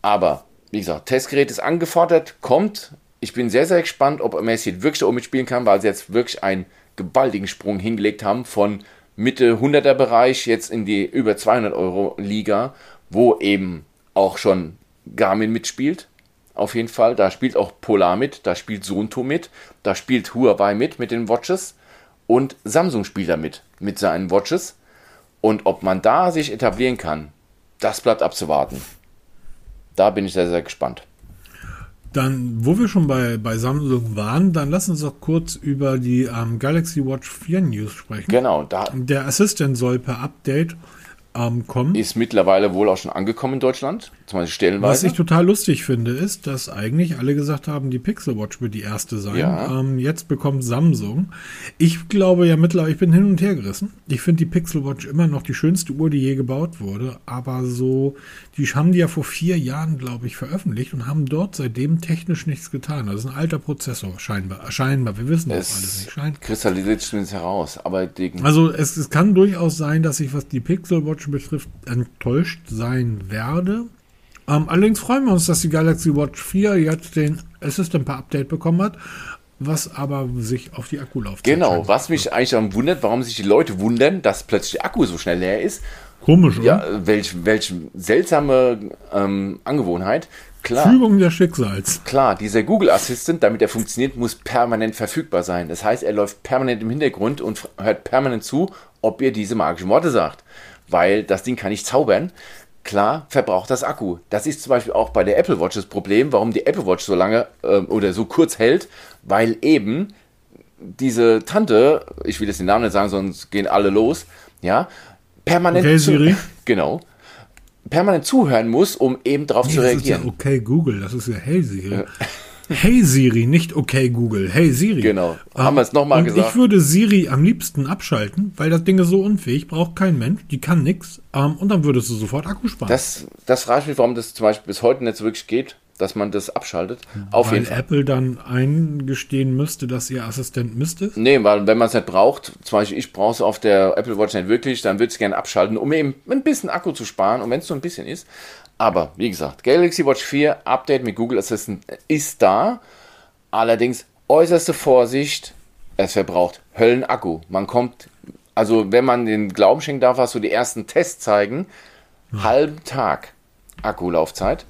Aber wie gesagt, Testgerät ist angefordert, kommt. Ich bin sehr, sehr gespannt, ob Amazfit wirklich auch mitspielen kann, weil sie jetzt wirklich einen gewaltigen Sprung hingelegt haben von Mitte 100er Bereich jetzt in die über 200 Euro Liga, wo eben auch schon Garmin mitspielt auf jeden Fall. Da spielt auch Polar mit, da spielt Sonto mit, da spielt Huawei mit mit den Watches und Samsung spielt da mit mit seinen Watches. Und ob man da sich etablieren kann, das bleibt abzuwarten. Da bin ich sehr, sehr gespannt. Dann, wo wir schon bei, bei Samsung waren, dann lass uns doch kurz über die ähm, Galaxy Watch 4 News sprechen. Genau, da. Der Assistent soll per Update ähm, kommen. Ist mittlerweile wohl auch schon angekommen in Deutschland, zum Beispiel stellenweise. Was ich total lustig finde, ist, dass eigentlich alle gesagt haben, die Pixel Watch wird die erste sein. Ja. Ähm, jetzt bekommt Samsung. Ich glaube ja mittlerweile, ich bin hin und her gerissen. Ich finde die Pixel Watch immer noch die schönste Uhr, die je gebaut wurde. Aber so, die haben die ja vor vier Jahren, glaube ich, veröffentlicht und haben dort seitdem technisch nichts getan. Das ist ein alter Prozessor, scheinbar. Scheinbar, wir wissen das alles nicht. Schein kristallisiert zumindest heraus. Aber also es, es kann durchaus sein, dass ich, was die Pixel Watch betrifft, enttäuscht sein werde. Ähm, allerdings freuen wir uns, dass die Galaxy Watch 4 jetzt den Assistant per Update bekommen hat, was aber sich auf die Akkulaufzeit genau, was mich eigentlich dann wundert, warum sich die Leute wundern, dass plötzlich der Akku so schnell leer ist. Komisch, oder? Ja, welch, welch seltsame ähm, Angewohnheit. Klar. Fügung des Schicksals. Klar, dieser Google Assistant, damit er funktioniert, muss permanent verfügbar sein. Das heißt, er läuft permanent im Hintergrund und hört permanent zu, ob ihr diese magischen Worte sagt. Weil das Ding kann nicht zaubern. Klar, verbraucht das Akku. Das ist zum Beispiel auch bei der Apple Watch das Problem, warum die Apple Watch so lange ähm, oder so kurz hält, weil eben diese Tante, ich will jetzt den Namen nicht sagen, sonst gehen alle los, ja, permanent Okay, Siri? [laughs] genau, permanent zuhören muss, um eben darauf Nee, zu das ist ja reagieren. okay Google, das ist ja Siri. Hey Siri, nicht okay Google. Hey Siri. Genau. Haben wir es noch mal und gesagt. Ich würde Siri am liebsten abschalten, weil das Ding ist so unfähig, braucht kein Mensch, die kann nix. Ähm, und dann würdest du sofort Akku sparen. Das, das frage ich mich, warum das zum Beispiel bis heute nicht so wirklich geht, dass man das abschaltet. Auf weil jeden Fall. Apple dann eingestehen müsste, dass ihr Assistent Mist ist. Nee, weil wenn man es nicht braucht, zum Beispiel ich brauche es auf der Apple Watch nicht wirklich, dann würde ich es gerne abschalten, um eben ein bisschen Akku zu sparen und wenn es so ein bisschen ist. Aber wie gesagt, Galaxy Watch 4 Update mit Google Assistant ist da. Allerdings äußerste Vorsicht, es verbraucht Höllenakku. Man kommt, also wenn man den Glauben schenken darf, was so die ersten Tests zeigen, halben Tag Akkulaufzeit.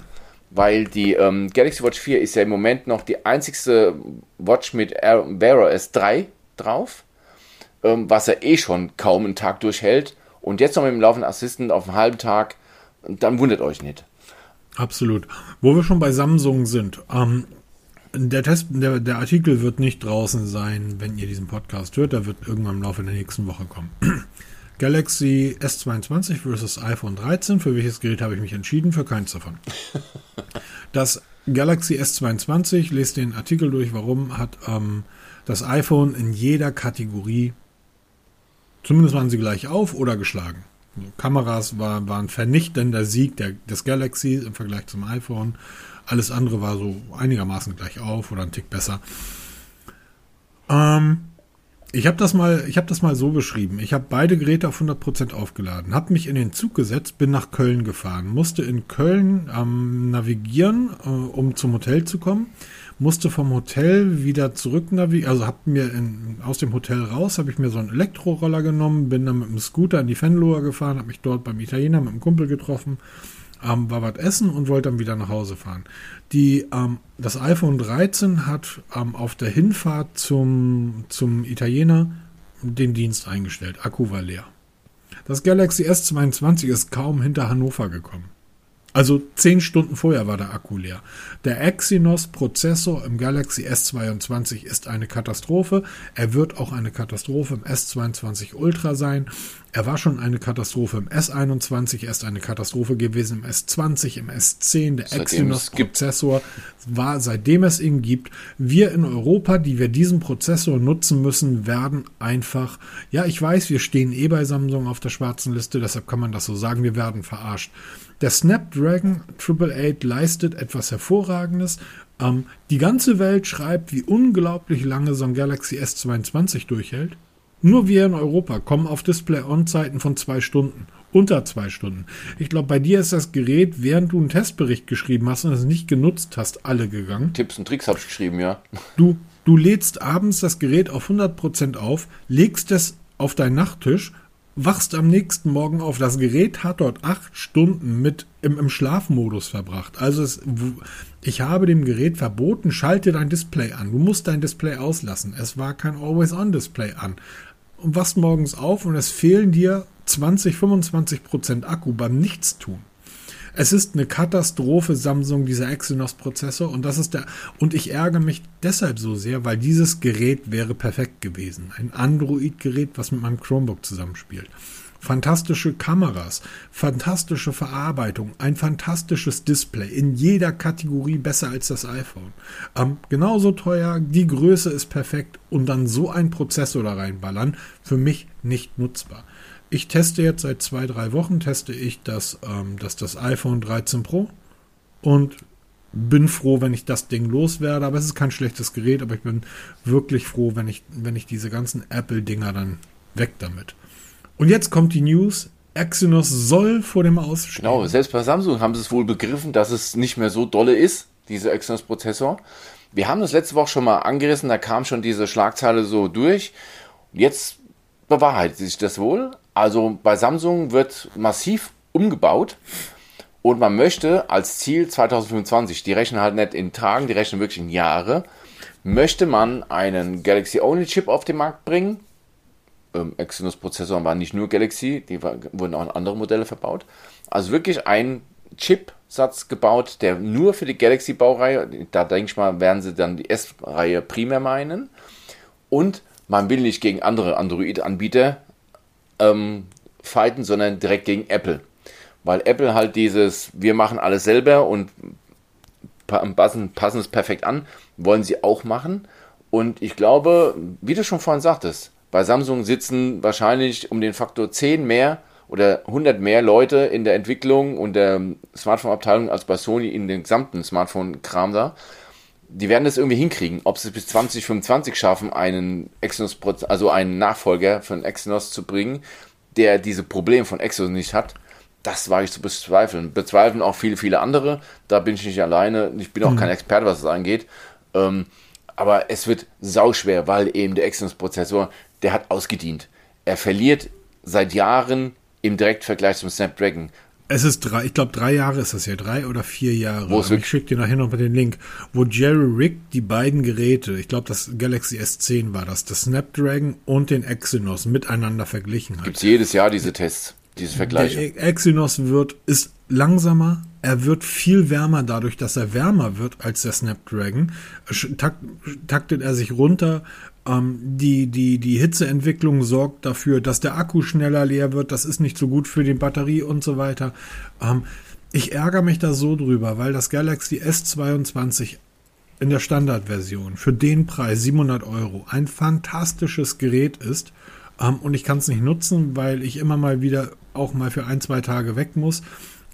Weil die ähm, Galaxy Watch 4 ist ja im Moment noch die einzigste Watch mit Wear OS 3 drauf, ähm, was er eh schon kaum einen Tag durchhält. Und jetzt noch mit dem laufenden Assistant auf einen halben Tag, dann wundert euch nicht. Absolut. Wo wir schon bei Samsung sind. Ähm, der, Test, der, der Artikel wird nicht draußen sein, wenn ihr diesen Podcast hört. Der wird irgendwann im Laufe der nächsten Woche kommen. [clears throat] Galaxy S22 versus iPhone 13. Für welches Gerät habe ich mich entschieden? Für keins davon. [laughs] Das Galaxy S22, lest den Artikel durch, warum hat ähm, das iPhone in jeder Kategorie, zumindest waren sie gleich auf oder geschlagen. Kameras war, war ein vernichtender Sieg der, des Galaxy im Vergleich zum iPhone. Alles andere war so einigermaßen gleich auf oder ein Tick besser. Ähm, ich habe das mal, habe das mal so beschrieben. Ich habe beide Geräte auf 100% aufgeladen, habe mich in den Zug gesetzt, bin nach Köln gefahren, musste in Köln ähm, navigieren, äh, um zum Hotel zu kommen, musste vom Hotel wieder zurück navigieren, also habe mir in, aus dem Hotel raus, habe ich mir so einen Elektroroller genommen, bin dann mit dem Scooter in die Fenloher gefahren, habe mich dort beim Italiener mit einem Kumpel getroffen, ähm, war was essen und wollte dann wieder nach Hause fahren. Die, ähm, das iPhone 13 hat ähm, auf der Hinfahrt zum, zum Italiener den Dienst eingestellt. Akku war leer. Das Galaxy S22 ist kaum hinter Hannover gekommen. Also zehn Stunden vorher war der Akku leer. Der Exynos-Prozessor im Galaxy S22 ist eine Katastrophe. Er wird auch eine Katastrophe im S22 Ultra sein. Er war schon eine Katastrophe im S21, er ist eine Katastrophe gewesen im S20, im S10. Der Exynos-Prozessor war, seitdem es ihn gibt. Wir in Europa, die wir diesen Prozessor nutzen müssen, werden einfach, ja, ich weiß, wir stehen eh bei Samsung auf der schwarzen Liste, deshalb kann man das so sagen, wir werden verarscht. Der Snapdragon 888 leistet etwas Hervorragendes. Ähm, die ganze Welt schreibt, wie unglaublich lange so ein Galaxy S22 durchhält. Nur wir in Europa kommen auf Display-On-Zeiten von zwei Stunden. Unter zwei Stunden. Ich glaube, bei dir ist das Gerät, während du einen Testbericht geschrieben hast und es nicht genutzt hast, alle gegangen. Tipps und Tricks habe ich geschrieben, ja. [laughs] Du, du lädst abends das Gerät auf 100% auf, legst es auf deinen Nachttisch wachst am nächsten Morgen auf. Das Gerät hat dort acht Stunden mit im, im Schlafmodus verbracht. Also es, ich habe dem Gerät verboten, schalte dein Display an. Du musst dein Display auslassen. Es war kein Always-On-Display an. Und wachst morgens auf und es fehlen dir 20, 25 Prozent Akku beim Nichtstun. Es ist eine Katastrophe, Samsung, dieser Exynos-Prozessor. Und das ist der, und ich ärgere mich deshalb so sehr, weil dieses Gerät wäre perfekt gewesen. Ein Android-Gerät, was mit meinem Chromebook zusammenspielt. Fantastische Kameras, fantastische Verarbeitung, ein fantastisches Display, in jeder Kategorie besser als das iPhone. Ähm, genauso teuer, die Größe ist perfekt und dann so ein Prozessor da reinballern, für mich nicht nutzbar. Ich teste jetzt seit zwei, drei Wochen, teste ich das, ähm, das, das iPhone 13 Pro und bin froh, wenn ich das Ding loswerde. Aber es ist kein schlechtes Gerät, aber ich bin wirklich froh, wenn ich, wenn ich diese ganzen Apple-Dinger dann weg damit. Und jetzt kommt die News. Exynos soll vor dem Ausstehen. Genau, selbst bei Samsung haben sie es wohl begriffen, dass es nicht mehr so dolle ist, dieser Exynos-Prozessor. Wir haben das letzte Woche schon mal angerissen, da kam schon diese Schlagzeile so durch. Jetzt bewahrheitet sich das wohl. Also bei Samsung wird massiv umgebaut und man möchte als Ziel 2025, die rechnen halt nicht in Tagen, die rechnen wirklich in Jahre, möchte man einen Galaxy-Only-Chip auf den Markt bringen. Ähm, Exynos-Prozessoren waren nicht nur Galaxy, die war, wurden auch in andere Modelle verbaut. Also wirklich ein Chipsatz gebaut, der nur für die Galaxy-Baureihe, da denke ich mal, werden sie dann die S-Reihe primär meinen. Und man will nicht gegen andere Android-Anbieter ähm, fighten, sondern direkt gegen Apple. Weil Apple halt dieses, wir machen alles selber und passen, passen es perfekt an, wollen sie auch machen. Und ich glaube, wie du schon vorhin sagtest, bei Samsung sitzen wahrscheinlich um den Faktor 10 mehr oder 100 mehr Leute in der Entwicklung und der Smartphone-Abteilung als bei Sony in den gesamten Smartphone-Kram da die werden das irgendwie hinkriegen. Ob sie es bis 2025 schaffen, einen Exynos, also einen Nachfolger von Exynos zu bringen, der diese Probleme von Exynos nicht hat, das war ich zu bezweifeln. Bezweifeln auch viele, viele andere. Da bin ich nicht alleine. Ich bin auch mhm. kein Experte, was es angeht. Ähm, aber es wird sauschwer, weil eben der Exynos-Prozessor, der hat ausgedient. Er verliert seit Jahren im Direktvergleich zum Snapdragon. Es ist drei, ich glaube, drei Jahre ist das ja, drei oder vier Jahre. Wo ich schicke dir nachher noch mal den Link, wo Jerry Rick die beiden Geräte, ich glaube, das Galaxy S10 war das, das Snapdragon und den Exynos miteinander verglichen hat. Gibt es jedes Jahr diese Tests, diese Vergleiche. Der Exynos wird, ist langsamer, er wird viel wärmer dadurch, dass er wärmer wird als der Snapdragon. taktet er sich runter, die, die, die Hitzeentwicklung sorgt dafür, dass der Akku schneller leer wird. Das ist nicht so gut für die Batterie und so weiter. Ähm, ich ärgere mich da so drüber, weil das Galaxy S22 in der Standardversion für den Preis 700 Euro ein fantastisches Gerät ist. Ähm, und ich kann es nicht nutzen, weil ich immer mal wieder auch mal für ein, zwei Tage weg muss.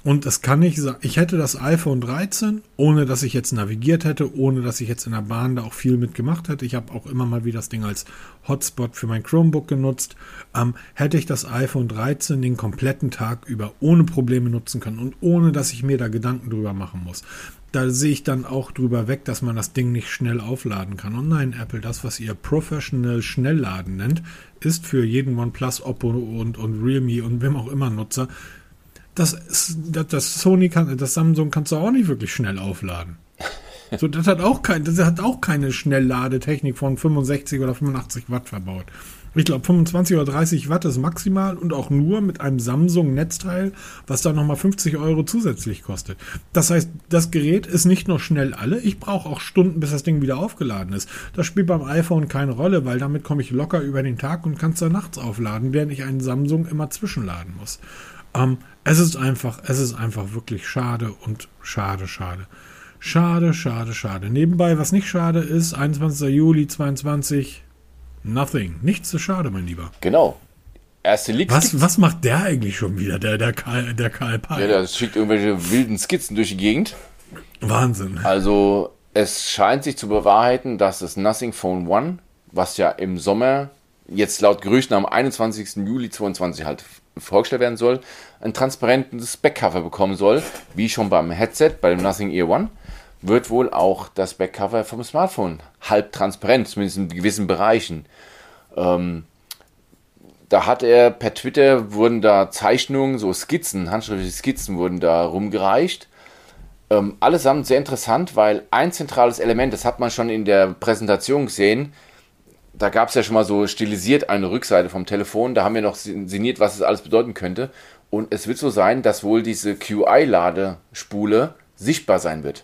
Und das kann ich sagen, ich hätte das iPhone 13, ohne dass ich jetzt navigiert hätte, ohne dass ich jetzt in der Bahn da auch viel mitgemacht hätte. Ich habe auch immer mal wieder das Ding als Hotspot für mein Chromebook genutzt. Ähm, hätte ich das iPhone 13 den kompletten Tag über ohne Probleme nutzen können und ohne dass ich mir da Gedanken drüber machen muss. Da sehe ich dann auch drüber weg, dass man das Ding nicht schnell aufladen kann. Und nein, Apple, das, was ihr Professional Schnellladen nennt, ist für jeden OnePlus, Oppo und, und Realme und wem auch immer Nutzer das, das, Sony kann, das Samsung kannst du auch nicht wirklich schnell aufladen. So, das hat auch kein, das hat auch keine Schnellladetechnik von 65 oder 85 Watt verbaut. Ich glaube 25 oder 30 Watt ist maximal und auch nur mit einem Samsung Netzteil, was dann nochmal 50 Euro zusätzlich kostet. Das heißt, das Gerät ist nicht nur schnell alle, ich brauche auch Stunden, bis das Ding wieder aufgeladen ist. Das spielt beim iPhone keine Rolle, weil damit komme ich locker über den Tag und kann es dann nachts aufladen, während ich einen Samsung immer zwischenladen muss. Ähm, es ist einfach, es ist einfach wirklich schade und schade, schade. Schade, schade, schade. Nebenbei, was nicht schade ist, 21. Juli 22, nothing. Nichts zu schade, mein Lieber. Genau. Erste Leaks. Was, was macht der eigentlich schon wieder, der, der Karl, der Karl Pei? Ja, der schickt irgendwelche wilden Skizzen durch die Gegend. Wahnsinn. Also, es scheint sich zu bewahrheiten, dass das Nothing Phone One, was ja im Sommer jetzt laut Gerüchten am 21. Juli 22 halt vorgestellt werden soll, ein transparentes Backcover bekommen soll, wie schon beim Headset, bei dem Nothing Ear One wird wohl auch das Backcover vom Smartphone halb transparent, zumindest in gewissen Bereichen. Ähm, da hat er per Twitter wurden da Zeichnungen, so Skizzen, handschriftliche Skizzen wurden da rumgereicht. Ähm, allesamt sehr interessant, weil ein zentrales Element, das hat man schon in der Präsentation gesehen, da gab es ja schon mal so stilisiert eine Rückseite vom Telefon, da haben wir noch sinniert, was es alles bedeuten könnte. Und es wird so sein, dass wohl diese QI-Ladespule sichtbar sein wird.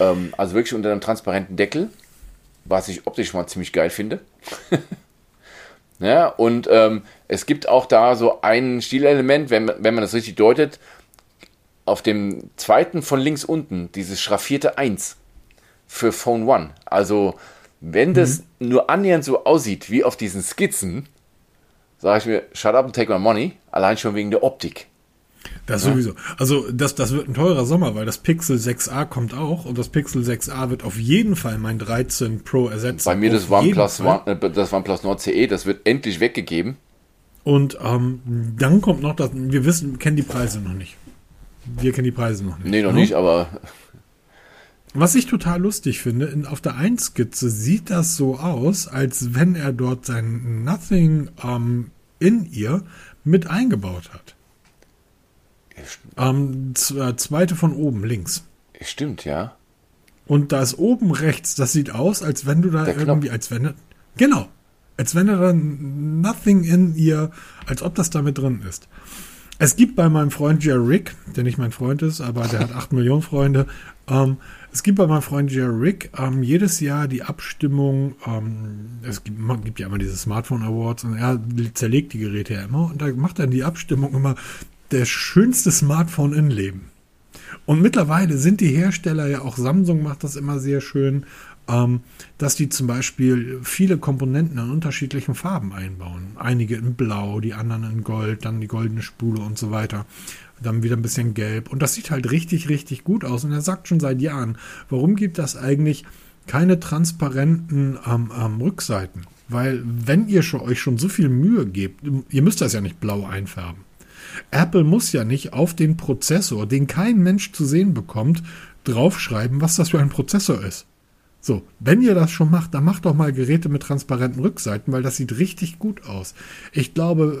Ähm, also wirklich unter einem transparenten Deckel, was ich optisch mal ziemlich geil finde. [laughs] ja, und ähm, es gibt auch da so ein Stilelement, wenn, wenn man das richtig deutet, auf dem zweiten von links unten, dieses schraffierte 1 für Phone One. Also, wenn das mhm. nur annähernd so aussieht wie auf diesen Skizzen, sage ich mir, shut up and take my money, allein schon wegen der Optik. Das ja. sowieso. Also das, das wird ein teurer Sommer, weil das Pixel 6a kommt auch und das Pixel 6a wird auf jeden Fall mein 13 Pro ersetzen. Bei mir das OnePlus, äh, das OnePlus Nord CE, das wird endlich weggegeben. Und ähm, dann kommt noch das, wir wissen, kennen die Preise noch nicht. Wir kennen die Preise noch nicht. Nee, noch ne? nicht, aber... Was ich total lustig finde, in, auf der 1-Skizze sieht das so aus, als wenn er dort sein Nothing ähm, in ihr mit eingebaut hat. Ähm, äh, zweite von oben, links. Stimmt, ja. Und da ist oben rechts, das sieht aus, als wenn du da Der irgendwie, Knopf. als wenn, genau, als wenn da dann nothing in ihr, als ob das da mit drin ist. Es gibt bei meinem Freund Jerry Rick, der nicht mein Freund ist, aber der hat 8 Millionen Freunde, ähm, es gibt bei meinem Freund Jerry Rick ähm, jedes Jahr die Abstimmung, ähm, es gibt, gibt, ja immer diese Smartphone Awards und er zerlegt die Geräte ja immer und da macht dann die Abstimmung immer, der schönste Smartphone in Leben. Und mittlerweile sind die Hersteller ja auch, Samsung macht das immer sehr schön, ähm, dass die zum Beispiel viele Komponenten in unterschiedlichen Farben einbauen. Einige in Blau, die anderen in Gold, dann die goldene Spule und so weiter. Dann wieder ein bisschen gelb. Und das sieht halt richtig, richtig gut aus. Und er sagt schon seit Jahren, warum gibt das eigentlich keine transparenten ähm, ähm, Rückseiten? Weil wenn ihr schon, euch schon so viel Mühe gebt, ihr müsst das ja nicht blau einfärben. Apple muss ja nicht auf den Prozessor, den kein Mensch zu sehen bekommt, draufschreiben, was das für ein Prozessor ist. So, wenn ihr das schon macht, dann macht doch mal Geräte mit transparenten Rückseiten, weil das sieht richtig gut aus. Ich glaube,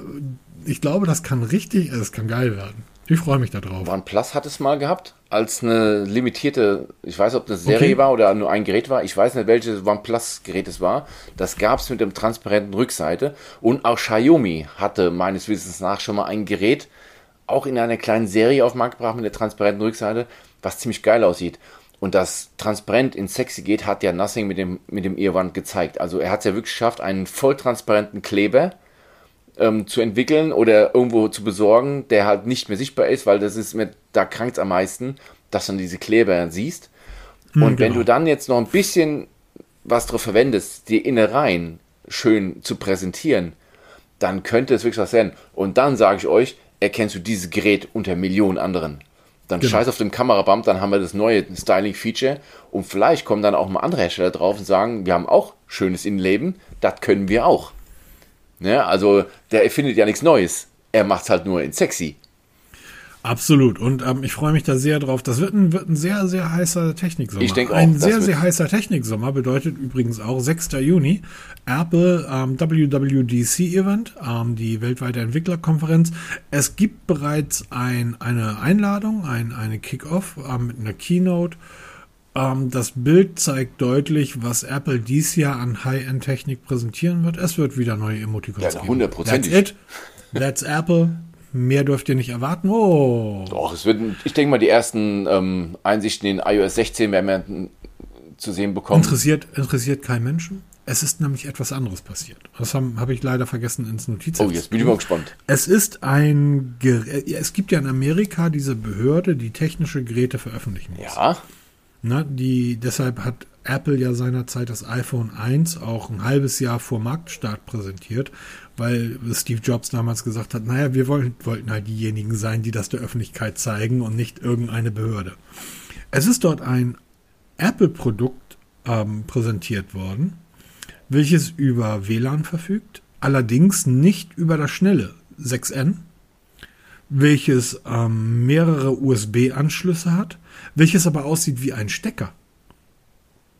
ich glaube, das kann richtig, es kann geil werden. Ich freue mich darauf. OnePlus hat es mal gehabt, als eine limitierte, ich weiß, ob das Serie okay. war oder nur ein Gerät war. Ich weiß nicht, welches OnePlus-Gerät es war. Das gab es mit dem transparenten Rückseite. Und auch Xiaomi hatte meines Wissens nach schon mal ein Gerät, auch in einer kleinen Serie auf den Markt gebracht mit der transparenten Rückseite, was ziemlich geil aussieht. Und das transparent in sexy geht, hat ja Nothing mit dem, mit dem Earwand gezeigt. Also er hat es ja wirklich geschafft, einen volltransparenten Kleber ähm, zu entwickeln oder irgendwo zu besorgen, der halt nicht mehr sichtbar ist, weil das ist mir, da krankt es am meisten, dass du dann diese Kleber siehst. Hm, Und genau. wenn du dann jetzt noch ein bisschen was drauf verwendest, die Innereien schön zu präsentieren, dann könnte es wirklich was sein. Und dann sage ich euch, erkennst du dieses Gerät unter Millionen anderen. Dann genau. scheiß auf dem Kamerabump, dann haben wir das neue Styling-Feature und vielleicht kommen dann auch mal andere Hersteller drauf und sagen, wir haben auch schönes Innenleben, das können wir auch. Ne? Also der erfindet ja nichts Neues. Er macht es halt nur in sexy. Absolut. Und ähm, ich freue mich da sehr drauf. Das wird ein, wird ein sehr, sehr heißer Techniksommer. Ich denke auch, Ein sehr, sehr heißer Techniksommer bedeutet übrigens auch 6. Juni Apple ähm, WWDC Event, ähm, die weltweite Entwicklerkonferenz. Es gibt bereits ein, eine Einladung, ein, eine Kickoff ähm, mit einer Keynote. Ähm, das Bild zeigt deutlich, was Apple dies Jahr an High-End-Technik präsentieren wird. Es wird wieder neue Emoticons Ja, geben. hundertprozentig. That's it. That's Apple. Mehr dürft ihr nicht erwarten. Oh. Doch, es wird, ich denke mal, die ersten ähm, Einsichten in iOS 16 werden wir zu sehen bekommen. Interessiert, interessiert kein Menschen. Es ist nämlich etwas anderes passiert. Das habe hab ich leider vergessen ins Notiz. Oh, jetzt bin ich mal gespannt. Es ist ein, ja, es gibt ja in Amerika diese Behörde, die technische Geräte veröffentlichen muss. Ja, Ne, die, deshalb hat Apple ja seinerzeit das iPhone 1 auch ein halbes Jahr vor Marktstart präsentiert, weil Steve Jobs damals gesagt hat, naja, wir wollen, wollten halt diejenigen sein, die das der Öffentlichkeit zeigen und nicht irgendeine Behörde. Es ist dort ein Apple-Produkt ähm, präsentiert worden, welches über WLAN verfügt, allerdings nicht über das schnelle 6N, welches ähm, mehrere USB-Anschlüsse hat, welches aber aussieht wie ein Stecker.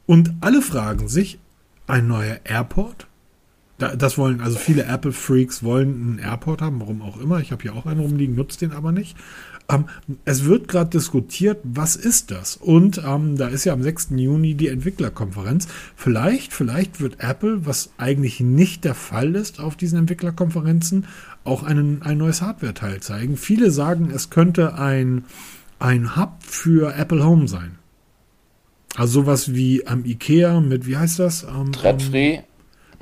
Und alle fragen sich, ein neuer Airport? Da, das wollen, also viele Apple-Freaks wollen einen Airport haben, warum auch immer. Ich habe hier auch einen rumliegen, nutzt den aber nicht. Ähm, es wird gerade diskutiert, was ist das? Und ähm, da ist ja am 6. Juni die Entwicklerkonferenz. Vielleicht, vielleicht wird Apple, was eigentlich nicht der Fall ist auf diesen Entwicklerkonferenzen, auch einen, ein neues Hardware-Teil zeigen. Viele sagen, es könnte ein, ein Hub für Apple Home sein. Also sowas wie am Ikea mit, wie heißt das? Ähm, Threadfree.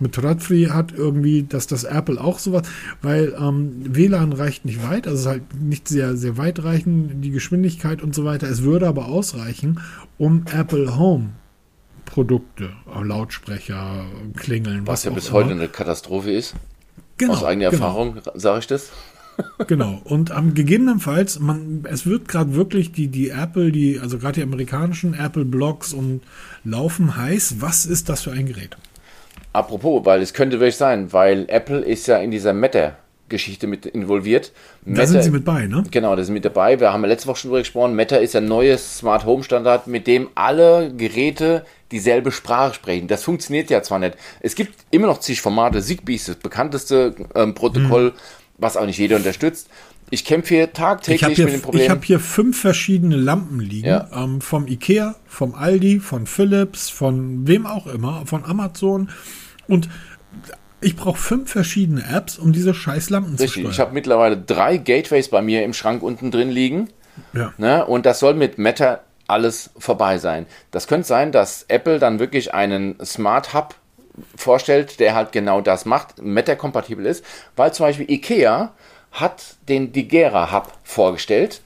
mit Threadfree hat irgendwie, dass das Apple auch sowas, weil ähm, WLAN reicht nicht weit, also es ist halt nicht sehr, sehr weit reichen, die Geschwindigkeit und so weiter. Es würde aber ausreichen, um Apple Home Produkte, äh, Lautsprecher, Klingeln, Was ja auch bis immer. heute eine Katastrophe ist. genau, Aus eigener genau. Erfahrung sage ich das. Genau. Und ähm, gegebenenfalls, man, es wird gerade wirklich die, die Apple, die, also gerade die amerikanischen Apple Blogs und laufen heiß. Was ist das für ein Gerät? Apropos, weil es könnte wirklich sein, weil Apple ist ja in dieser Meta-Geschichte mit involviert. Da Meta, sind sie mit bei, ne? Genau, das ist mit dabei. Wir haben ja letzte Woche schon drüber gesprochen. Meta ist ein neues Smart Home Standard, mit dem alle Geräte dieselbe Sprache sprechen. Das funktioniert ja zwar nicht. Es gibt immer noch zig Formate. Zigbee ist das bekannteste ähm, Protokoll, was auch nicht jeder unterstützt. Ich kämpfe hier Ich habe tagtäglich hier, mit dem Problem. ich hab hier fünf verschiedene Lampen liegen. Ja. Ähm, vom Ikea, vom Aldi, von Philips, von wem auch immer, von Amazon. Und ich brauche fünf verschiedene Apps, um diese scheiß Lampen zu Richtig, steuern. ich habe mittlerweile drei Gateways bei mir im Schrank unten drin liegen. ja. Ne? Und das soll mit Meta alles vorbei sein. Das könnte sein, dass Apple dann wirklich einen Smart Hub vorstellt, der halt genau das macht, Meta-kompatibel ist, weil zum Beispiel IKEA hat den Digera Hub vorgestellt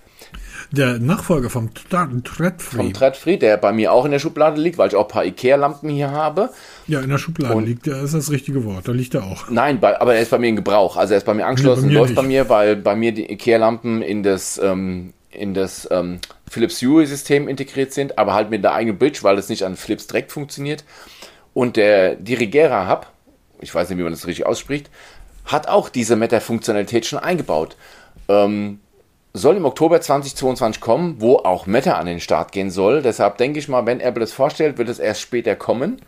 Der Nachfolger vom Thread- Threadfree. vom Threadfree, der bei mir auch in der Schublade liegt, weil ich auch ein paar IKEA-Lampen hier habe. ja, in der Schublade Und- liegt, der ist das richtige Wort. Da liegt er auch. Nein, bei, aber er ist bei mir in Gebrauch. Also er ist bei mir angeschlossen, Nee, bei mir läuft bei nicht. mir, weil bei mir die IKEA-Lampen in das, ähm, in das ähm, Philips Hue-System integriert sind, aber halt mit der eigenen Bridge, weil es nicht an Philips direkt funktioniert. Und der Dirigera Hub, ich weiß nicht, wie man das richtig ausspricht, hat auch diese Meta-Funktionalität schon eingebaut. Ähm, soll im Oktober 2022 kommen, wo auch Meta an den Start gehen soll. Deshalb denke ich mal, wenn Apple es vorstellt, wird es erst später kommen.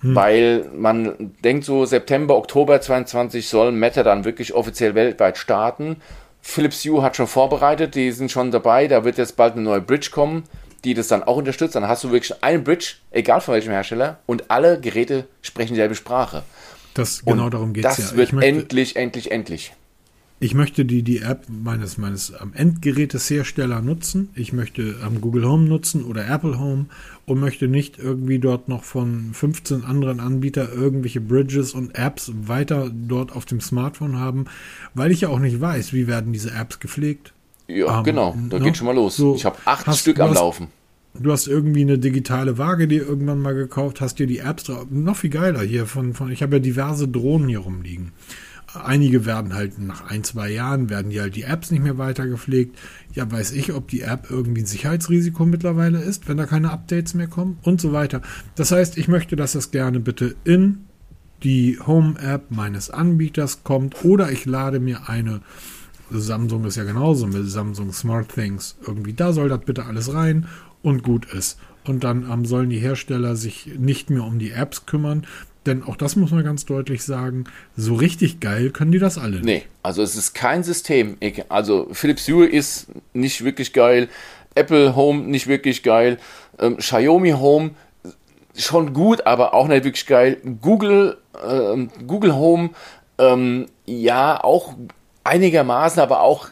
Weil man denkt so, September, Oktober 22 soll Meta dann wirklich offiziell weltweit starten. Philips Hue hat schon vorbereitet, die sind schon dabei. Da wird jetzt bald eine neue Bridge kommen, die das dann auch unterstützt. Dann hast du wirklich eine Bridge, egal von welchem Hersteller, und alle Geräte sprechen dieselbe Sprache. Das, genau Und darum geht es Das ja. wird möchte, endlich, endlich, endlich. ich möchte die, die App meines, meines ähm, Endgeräteshersteller nutzen. Ich möchte ähm, Google Home nutzen oder Apple Home und möchte nicht irgendwie dort noch von 15 anderen Anbietern irgendwelche Bridges und Apps weiter dort auf dem Smartphone haben, weil ich ja auch nicht weiß, wie werden diese Apps gepflegt. Ja, Ähm, genau, da ne? geht schon mal los. So, ich habe acht hast- Stück am hast- Laufen. Du hast irgendwie eine digitale Waage dir irgendwann mal gekauft, hast dir die Apps drauf. Noch viel geiler hier von, von ich habe ja diverse Drohnen hier rumliegen. Einige werden halt nach ein, zwei Jahren werden die halt die Apps nicht mehr weiter gepflegt. Ja, weiß ich, ob die App irgendwie ein Sicherheitsrisiko mittlerweile ist, wenn da keine Updates mehr kommen und so weiter. Das heißt, ich möchte, dass das gerne bitte in die Home-App meines Anbieters kommt oder ich lade mir eine Samsung ist ja genauso mit Samsung Smart Things. Irgendwie, da soll das bitte alles rein und gut ist. Und dann ähm, sollen die Hersteller sich nicht mehr um die Apps kümmern. Denn auch das muss man ganz deutlich sagen, so richtig geil können die das alle nicht. Nee, also es ist kein System. Also Philips Hue ist nicht wirklich geil, Apple Home nicht wirklich geil, ähm, Xiaomi Home schon gut, aber auch nicht wirklich geil. Google, ähm, Google Home, ähm, ja, auch einigermaßen, aber auch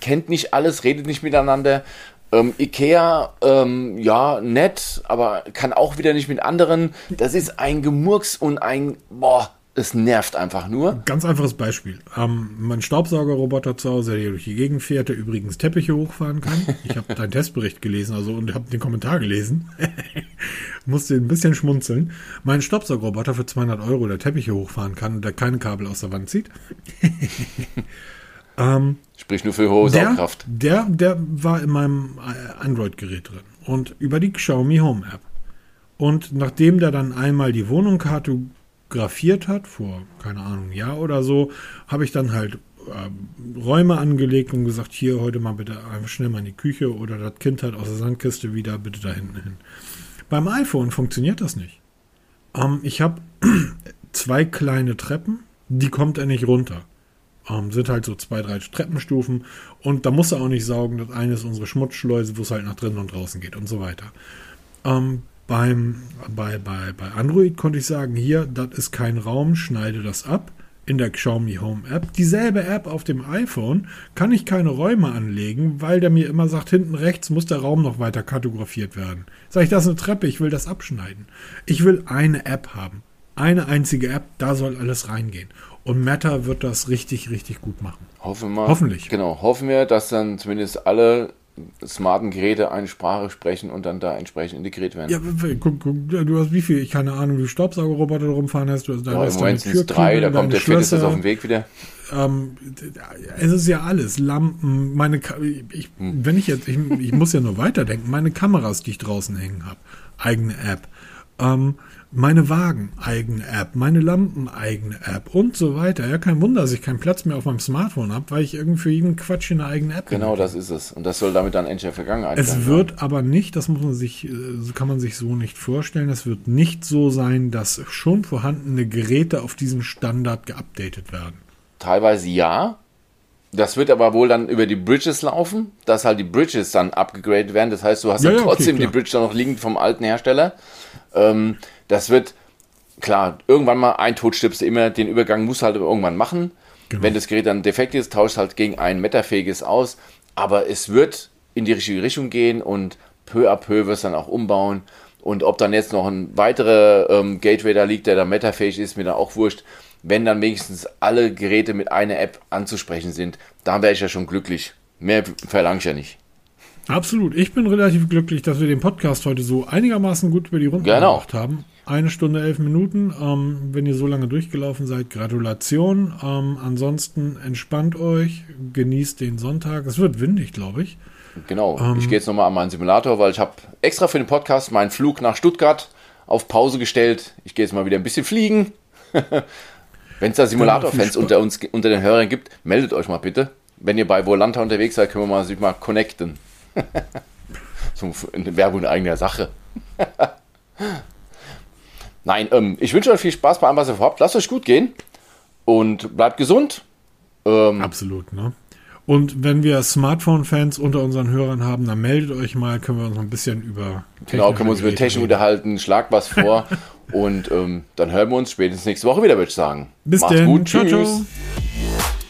kennt nicht alles, redet nicht miteinander. Ähm, Ikea, ähm, ja, nett, aber kann auch wieder nicht mit anderen. Das ist ein Gemurks und ein, boah, es nervt einfach nur. Ganz einfaches Beispiel. Ähm, mein Staubsaugerroboter zu Hause, der durch die Gegend fährt, der übrigens Teppiche hochfahren kann. Ich habe deinen Testbericht gelesen, also und habe den Kommentar gelesen. [laughs] Musste ein bisschen schmunzeln. Mein Staubsaugerroboter für 200 Euro, der Teppiche hochfahren kann und der keine Kabel aus der Wand zieht. [laughs] Ähm, Sprich nur für hohe der, Saugkraft. Der, der war in meinem äh, Android-Gerät drin und über die Xiaomi Home App. Und nachdem der dann einmal die Wohnung kartografiert hat, vor, keine Ahnung, ein Jahr oder so, habe ich dann halt äh, Räume angelegt und gesagt, hier heute mal bitte einfach schnell mal in die Küche oder das Kind halt aus der Sandkiste wieder, bitte da hinten hin. Beim iPhone funktioniert das nicht. Ähm, ich habe [clears throat] zwei kleine Treppen, die kommt er nicht runter. Ähm, sind halt so zwei, drei Treppenstufen und da muss er auch nicht saugen. Das eine ist unsere Schmutzschleuse, wo es halt nach drinnen und draußen geht und so weiter. Ähm, beim, bei, bei, bei Android konnte ich sagen, hier, das ist kein Raum, schneide das ab. In der Xiaomi Home App. Dieselbe App auf dem iPhone kann ich keine Räume anlegen, weil der mir immer sagt, hinten rechts muss der Raum noch weiter kartografiert werden. Sag ich, das ist eine Treppe, ich will das abschneiden. Ich will eine App haben. Eine einzige App, da soll alles reingehen. Und Meta wird das richtig, richtig gut machen. Hoffen wir. Hoffentlich. Genau, hoffen wir, dass dann zumindest alle smarten Geräte eine Sprache sprechen und dann da entsprechend integriert werden. Ja, guck, guck, du hast wie viel, ich keine Ahnung, wie Staubsaugerroboter rumfahren hast. Du hast ja, Im Moment sind es drei, da kommt der vierte auf dem Weg wieder. Ähm, es ist ja alles. Lampen, meine, ich, hm. wenn ich jetzt, ich, ich muss ja nur weiterdenken, meine Kameras, die ich draußen hängen habe, eigene App. Ähm, meine Wagen eigene App, meine Lampen eigene App und so weiter. Ja, kein Wunder, dass ich keinen Platz mehr auf meinem Smartphone habe, weil ich irgendwie für jeden Quatsch eine eigene App Genau, das ist es. Und das soll damit dann endlich der Vergangenheit Es sein, wird aber nicht, das muss man sich, äh, kann man sich so nicht vorstellen, es wird nicht so sein, dass schon vorhandene Geräte auf diesen Standard geupdatet werden. Teilweise ja. Das wird aber wohl dann über die Bridges laufen, dass halt die Bridges dann abgegradet werden. Das heißt, du hast ja, ja trotzdem okay, die Bridge dann noch liegend vom alten Hersteller. Ähm, das wird, klar, irgendwann mal ein du immer, den Übergang musst du halt irgendwann machen. Genau. Wenn das Gerät dann defekt ist, tauscht halt gegen ein metafähiges aus. Aber es wird in die richtige Richtung gehen und peu à peu wirst dann auch umbauen. Und ob dann jetzt noch ein weiterer ähm, Gateway da liegt, der da metafähig ist, mir da auch wurscht. Wenn dann wenigstens alle Geräte mit einer App anzusprechen sind, dann wäre ich ja schon glücklich. Mehr verlange ich ja nicht. Absolut. Ich bin relativ glücklich, dass wir den Podcast heute so einigermaßen gut über die Runde genau. gemacht haben. Eine Stunde, elf Minuten. Ähm, wenn ihr so lange durchgelaufen seid, Gratulation. Ähm, ansonsten entspannt euch, genießt den Sonntag. Es wird windig, glaube ich. Genau. Ähm, ich gehe jetzt nochmal an meinen Simulator, weil ich habe extra für den Podcast meinen Flug nach Stuttgart auf Pause gestellt. Ich gehe jetzt mal wieder ein bisschen fliegen. [laughs] Wenn es da Simulator-Fans unter uns, unter den Hörern gibt, meldet euch mal bitte. Wenn ihr bei Volanta unterwegs seid, können wir mal, sich mal connecten. [laughs] so eine Werbung in eigener Sache. [laughs] Nein, ähm, ich wünsche euch viel Spaß bei allem, was ihr vorhabt. Lasst euch gut gehen und bleibt gesund. Ähm, Absolut, ne? Und wenn wir Smartphone-Fans unter unseren Hörern haben, dann meldet euch mal, können wir uns noch ein bisschen über Technik Genau, können wir uns über Technik unterhalten, schlag was vor [laughs] und ähm, dann hören wir uns spätestens nächste Woche wieder, würde ich sagen. Bis Macht's denn. gut, ciao, tschüss. Ciao.